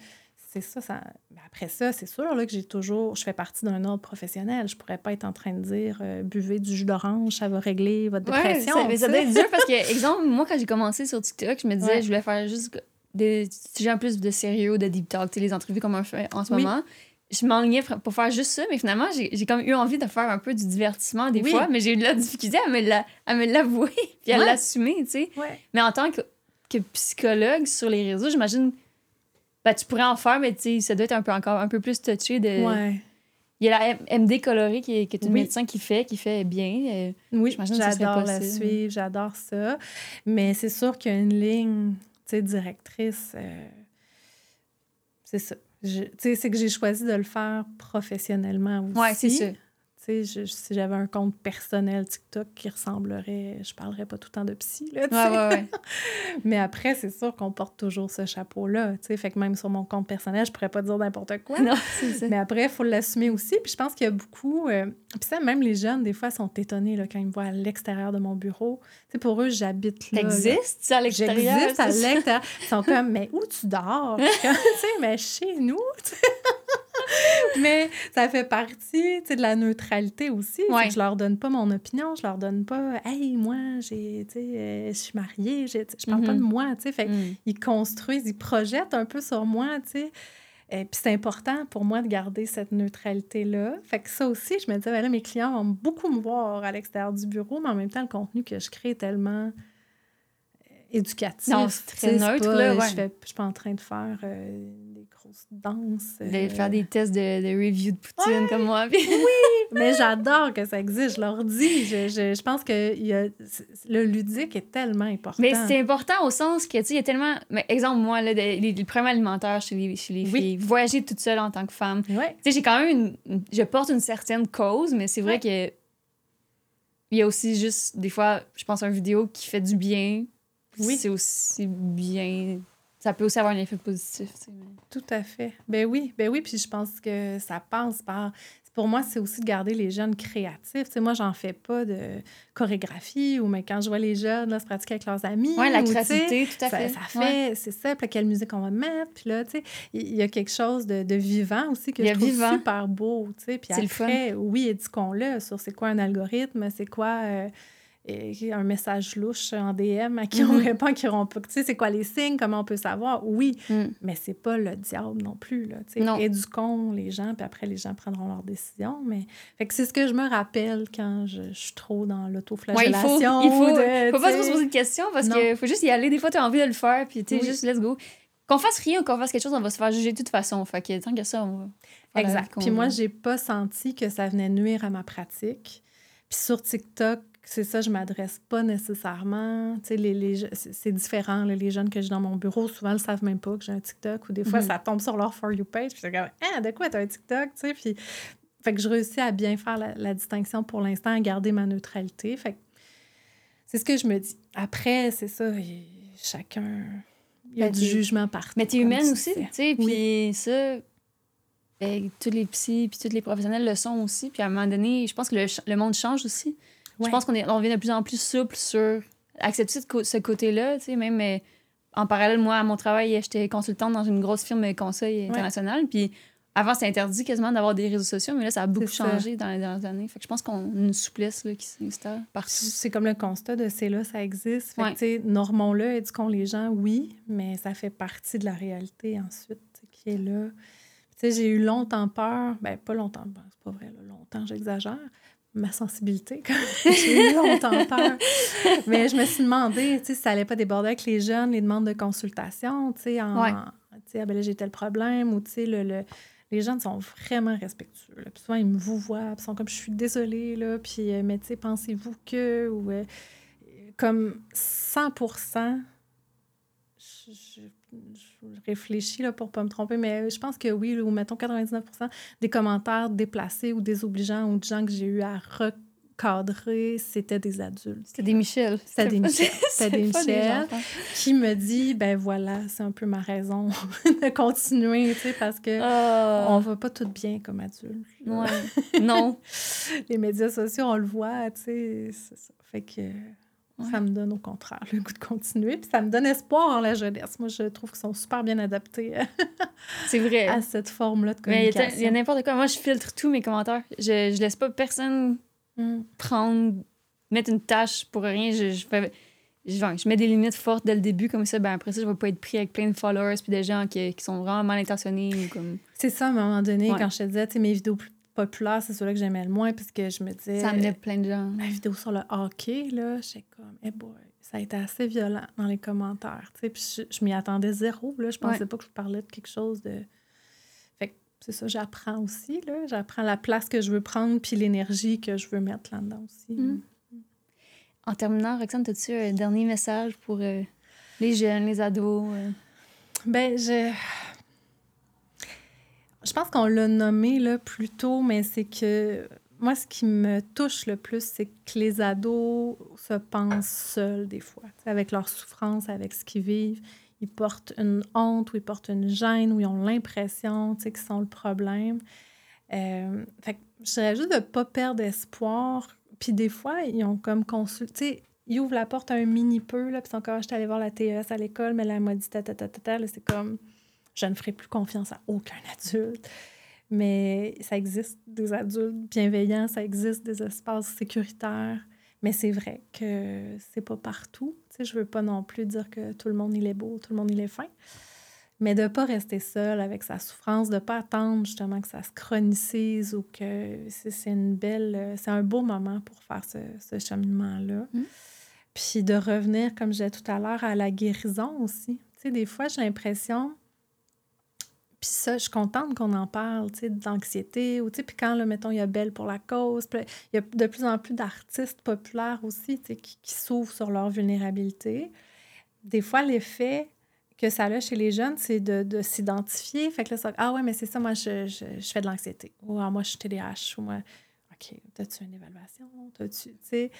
c'est ça, ça. Après ça, c'est sûr là, que j'ai toujours. Je fais partie d'un ordre professionnel. Je pourrais pas être en train de dire euh, buvez du jus d'orange, ça va régler votre Ouais, dépression. ça, mais ça doit être dur parce que, exemple, moi, quand j'ai commencé sur TikTok, je me disais, Ouais. je voulais faire juste des sujets en plus de sérieux, de deep talk, les entrevues comme on fait en ce Oui. moment. Je m'enlignais pour faire juste ça, mais finalement, j'ai comme eu envie de faire un peu du divertissement des Oui. fois, mais j'ai eu de la difficulté à me la- l'avouer puis à Ouais. l'assumer, tu sais. Ouais. Mais en tant que, que psychologue sur les réseaux, j'imagine, ben, tu pourrais en faire, mais tu sais, ça doit être un peu encore un peu plus touché de... Ouais. Il y a la MD colorée qui est, qui est une Oui. médecin qui fait, qui fait bien. euh, Oui, j'adore la suivre, j'adore ça. Mais c'est sûr qu'il y a une ligne, tu sais, directrice. euh, c'est ça. Je- Tu sais, c'est que j'ai choisi de le faire professionnellement aussi. Ouais, c'est ça. Je- si j'avais un compte personnel TikTok qui ressemblerait, je parlerais pas tout le temps de psy, là, Ouais, sais. ouais, ouais. Mais après, c'est sûr qu'on porte toujours ce chapeau-là, tu sais. Fait que même sur mon compte personnel, je pourrais pas dire n'importe quoi. non, c'est ça. Mais après, il faut l'assumer aussi. Puis je pense qu'il y a beaucoup. euh, Puis ça, même les jeunes, des fois, sont étonés là, quand ils me voient à l'extérieur de mon bureau. Tu sais, pour eux, j'habite là. T'existes à l'extérieur? J'existe à l'extérieur. Ils sont comme, mais où tu dors? Comme, tu sais, mais chez nous. mais ça fait partie de la neutralité aussi. Ouais. que je leur donne pas mon opinion. Je leur donne pas, hey, moi, j'ai, euh, je suis mariée. Je parle pas Mhm. de moi. tu sais. Fait Mm. ils construisent, ils projettent un peu sur moi, sais. Et puis c'est important pour moi de garder cette neutralité-là. Fait que ça aussi, je me disais, ben là, mes clients vont beaucoup me voir à l'extérieur du bureau, mais en même temps, le contenu que je crée est tellement euh, éducatif. Non, c'est très neutre, pas- là, ouais. Je je suis pas en train de faire euh, des grosses danses. De euh, faire des tests de, de review de Poutine comme moi. puis- Mais j'adore que ça existe, je leur dis. Je, je, je pense que y a, le ludique est tellement important. Mais c'est important au sens que, tu sais, il y a tellement. Mais exemple, moi, là, de- les, les problèmes alimentaires chez les, chez les Oui. filles, voyager toute seule en tant que femme. Ouais. Tu sais, j'ai quand même une, Je porte une certaine cause, mais c'est vrai que. Il y a aussi juste, des fois, je pense à une vidéo qui fait du bien. Oui. C'est aussi bien. Ça peut aussi avoir un effet positif, Tout à fait. Ben oui, ben oui, puis je pense que ça passe par... Pour moi, c'est aussi de garder les jeunes créatifs. Tu sais, moi, j'en fais pas de chorégraphie, ou mais quand je vois les jeunes là, se pratiquer avec leurs amis... Ouais, la créativité, tout à ça, fait. ça fait, Ouais. c'est ça, puis quelle musique on va mettre, puis là, tu sais, il y a quelque chose de, de vivant aussi que je trouve vivant. super beau, tu sais, puis C'est le fun. après, oui, éduquons-le sur c'est quoi un algorithme, c'est quoi... euh, un message louche en DM à qui on Mhm. répond, qui n'auront pas. Tu sais, c'est quoi les signes, comment on peut savoir? Oui, Mm. mais c'est pas le diable non plus. Là, tu sais. Non. Éduquons les gens, puis après, les gens prendront leurs décisions. Mais c'est ce que je me rappelle quand je, je suis trop dans Ouais, il l'autoflagellation. faut, il faut, de, faut pas se poser de questions parce qu'il faut juste y aller. Des fois, tu as envie de le faire, puis tu Oui. juste let's go. Qu'on fasse rien ou qu'on fasse quelque chose, on va se faire juger de toute façon. Fait que tant que ça, on va. Exact. Puis moi, j'ai pas senti que ça venait nuire à ma pratique. Puis sur TikTok, c'est ça, je m'adresse pas nécessairement. Tu sais, les, les, c'est différent. là. les jeunes que j'ai dans mon bureau, souvent, ne savent même pas que j'ai un TikTok. Ou des fois, Mhm. ça tombe sur leur For You page. Puis c'est comme, ah, de quoi t'as un TikTok? Tu sais, puis... Fait que je réussis à bien faire la, la distinction pour l'instant, à garder ma neutralité. Fait que c'est ce que je me dis. Après, c'est ça, il- chacun... Il y a Ben, du jugement partout. Mais t'es humaine tu aussi, tu sais. Puis ça, ben, tous les psys puis tous les professionnels le sont aussi. Puis à un moment donné, je pense que le, le monde change aussi. Je pense qu'on est, on devient de plus en plus souple sur accepter ce côté-là, tu sais. Même euh, en parallèle, moi, à mon travail, j'étais consultante dans une grosse firme de conseil international. Puis avant, c'était interdit quasiment d'avoir des réseaux sociaux, mais là, ça a beaucoup changé dans les dernières années. Fait que je pense qu'on a une souplesse là, qui s'installe partout. C'est comme le constat de c'est là, ça existe. Fait que, Ouais. tu sais, normons-le, éduquons les gens, oui, mais ça fait partie de la réalité ensuite qui est là. Tu sais, j'ai eu longtemps peur, ben pas longtemps, ben, c'est pas vrai, là, longtemps, j'exagère, ma sensibilité, j'ai eu longtemps peur. Mais je me suis demandé, tu sais, si ça allait pas déborder avec les jeunes, les demandes de consultation, tu sais, en, Ouais. tu sais, ah, ben là, j'ai tel problème, ou tu sais, le, le- les jeunes sont vraiment respectueux. là. Puis souvent, ils me vous voient, puis ils sont comme, je suis désolée, là, puis, euh, mais tu sais, pensez-vous que, ou euh, comme 100 je, je- je réfléchis là, pour pas me tromper, mais je pense que oui, ou mettons 99% des commentaires déplacés ou désobligeants ou de gens que j'ai eu à recadrer, c'était des adultes. C'était des Michel. C'était des Michel. C'était des Michel. Qui me dit, ben voilà, c'est un peu ma raison de continuer, tu sais, parce que Ah. on va pas tout bien comme adultes. Ouais. non. Les médias sociaux, on le voit, tu sais, c'est ça. Fait que Ouais. ça me donne au contraire le goût de continuer. Puis ça me donne espoir en la jeunesse. Moi, je trouve qu'ils sont super bien adaptés C'est vrai. à cette forme-là de Mais il y a- communication. il y a n'importe quoi. Moi, je filtre tous mes commentaires. Je, je laisse pas personne Mm. prendre, mettre une tâche pour rien. Je, je, fais- je, je mets des limites fortes dès le début, comme ça, ben après ça, je vais pas être pris avec plein de followers puis des gens qui, qui sont vraiment mal intentionnés ou comme. C'est ça, à un moment donné, Ouais. quand je te disais, mes vidéos plus populaires, c'est ceux-là que j'aimais le moins, puisque je me disais... Ça amenait plein de gens. Ma vidéo sur le hockey, là, j'étais comme, eh boy, ça a été assez violent dans les commentaires, tu sais, puis je, je m'y attendais zéro, là, je pensais Ouais. pas que je parlais de quelque chose de... Fait que c'est ça, j'apprends aussi, là, j'apprends la place que je veux prendre, puis l'énergie que je veux mettre là-dedans aussi. Mm. En terminant, Roxane, as-tu un dernier message pour euh, les jeunes, les ados? euh? Ben, je... Je pense qu'on l'a nommé, là, plus tôt, mais c'est que... Moi, ce qui me touche le plus, c'est que les ados se pensent seuls des fois, avec leur souffrance, avec ce qu'ils vivent. Ils portent une honte ou ils portent une gêne ou ils ont l'impression qu'ils sont le problème. Euh, fait je dirais juste de ne pas perdre espoir. Puis des fois, ils ont comme consulté. Ils ouvrent la porte un mini peu, là, puis c'est encore, j'étais allée voir la TES à l'école, mais là, elle m'a dit c'est comme, je ne ferai plus confiance à aucun adulte. Mais ça existe des adultes bienveillants, ça existe des espaces sécuritaires. Mais c'est vrai que c'est pas partout. Tu sais, je veux pas non plus dire que tout le monde il est beau, tout le monde il est fin. Mais de pas rester seul avec sa souffrance, de pas attendre justement que ça se chronicise ou que c'est une belle, c'est un beau moment pour faire ce, ce cheminement-là. Mm. Puis de revenir, comme je disais tout à l'heure, à la guérison aussi. Tu sais, des fois, j'ai l'impression, Puis ça, je suis contente qu'on en parle, tu sais, d'anxiété. Ou, tu sais, puis quand, là, mettons, il y a Belle pour la cause, il y a de plus en plus d'artistes populaires aussi, tu sais, qui, qui s'ouvrent sur leur vulnérabilité. Des fois, l'effet que ça a chez les jeunes, c'est de, de s'identifier. Fait que là, ça, ah ouais, mais c'est ça, moi, je, je, je fais de l'anxiété. Ou ah, moi, je suis TDAH. Ou moi, OK, as-tu une évaluation? T'as-tu, tu sais...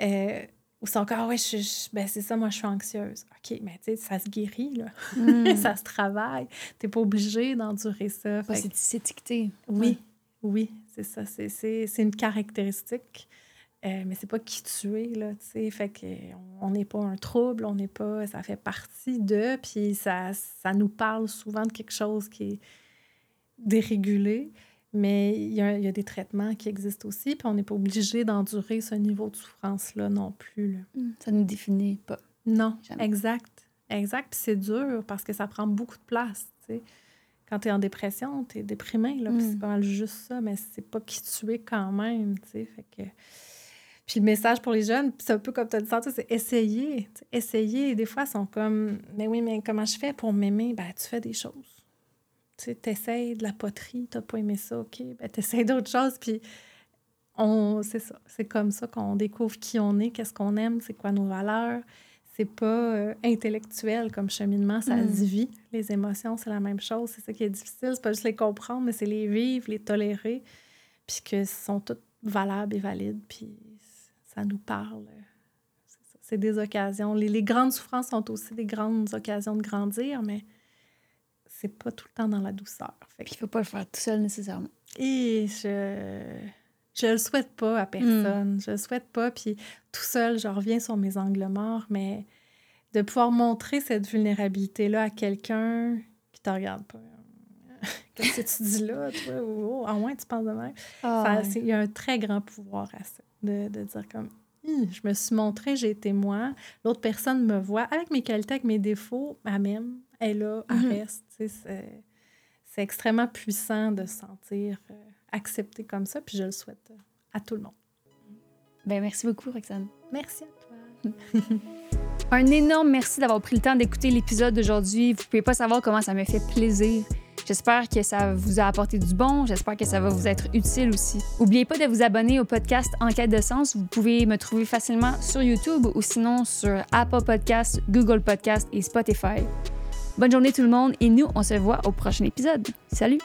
Euh, ou c'est encore, ah ouais, je, ben c'est ça, moi, je suis anxieuse. OK, mais tu sais, ça se guérit, là. Mm. ça se travaille. Tu n'es pas obligé d'endurer ça. c'est étiqueté. Oui, oui, c'est ça. C'est une caractéristique. Euh, mais c'est pas qui tu es, là, tu sais. Fait qu'on n'est pas un trouble, on n'est pas... Ça fait partie de, puis ça, ça nous parle souvent de quelque chose qui est dérégulé. Mais il y, a, des traitements qui existent aussi, puis on n'est pas obligé d'endurer ce niveau de souffrance-là non plus. Hmm, ça ne nous définit pas. Non, exact. Exact. Puis c'est dur parce que ça prend beaucoup de place. Quand tu es en dépression, tu es déprimé, là, c'est hmm. pas mal juste ça, mais c'est pas qui tu es quand même. Fait que... Puis le message pour les jeunes, c'est un peu comme tu as dit c'est essayer. Essayer. Des fois, ils sont comme Mais oui, mais comment je fais pour m'aimer? Ben, tu fais des choses tu essaies de la poterie, tu n'as pas aimé ça, OK, ben essaies d'autres choses, puis on, c'est ça, c'est comme ça qu'on découvre qui on est, qu'est-ce qu'on aime, c'est quoi nos valeurs. C'est pas euh, intellectuel comme cheminement, ça mm. se vit. Les émotions, c'est la même chose. C'est ça qui est difficile. C'est pas juste les comprendre, mais c'est les vivre, les tolérer, puis que sont toutes valables et valides, puis ça nous parle. C'est des occasions. Les, les, grandes souffrances sont aussi des grandes occasions de grandir, mais c'est pas tout le temps dans la douceur. Fait il faut pas le faire tout seul nécessairement. Et je je le souhaite pas à personne. Je le souhaite pas. Puis tout seul, je reviens sur mes angles morts, mais de pouvoir montrer cette vulnérabilité-là à quelqu'un qui te regarde pas. Qu'est-ce que tu dis là, toi? Ou, oh, moins tu penses de même. Ah, il y a un très grand pouvoir à ça, de, de dire comme je me suis montré, j'ai été moi. L'autre personne me voit avec mes qualités, avec mes défauts, elle même, est là, elle mhm. reste. C'est extrêmement puissant de se sentir euh, accepté comme ça, puis je le souhaite euh, à tout le monde. Ben, merci beaucoup, Roxane. Merci à toi. Un énorme merci d'avoir pris le temps d'écouter l'épisode d'aujourd'hui. Vous pouvez pas savoir comment ça me fait plaisir J'espère que ça vous a apporté du bon. J'espère que ça va vous être utile aussi. N'oubliez pas de vous abonner au podcast Enquête de sens. Vous pouvez me trouver facilement sur YouTube ou sinon sur Apple Podcasts, Google Podcasts et Spotify. Bonne journée tout le monde et nous, on se voit au prochain épisode. Salut!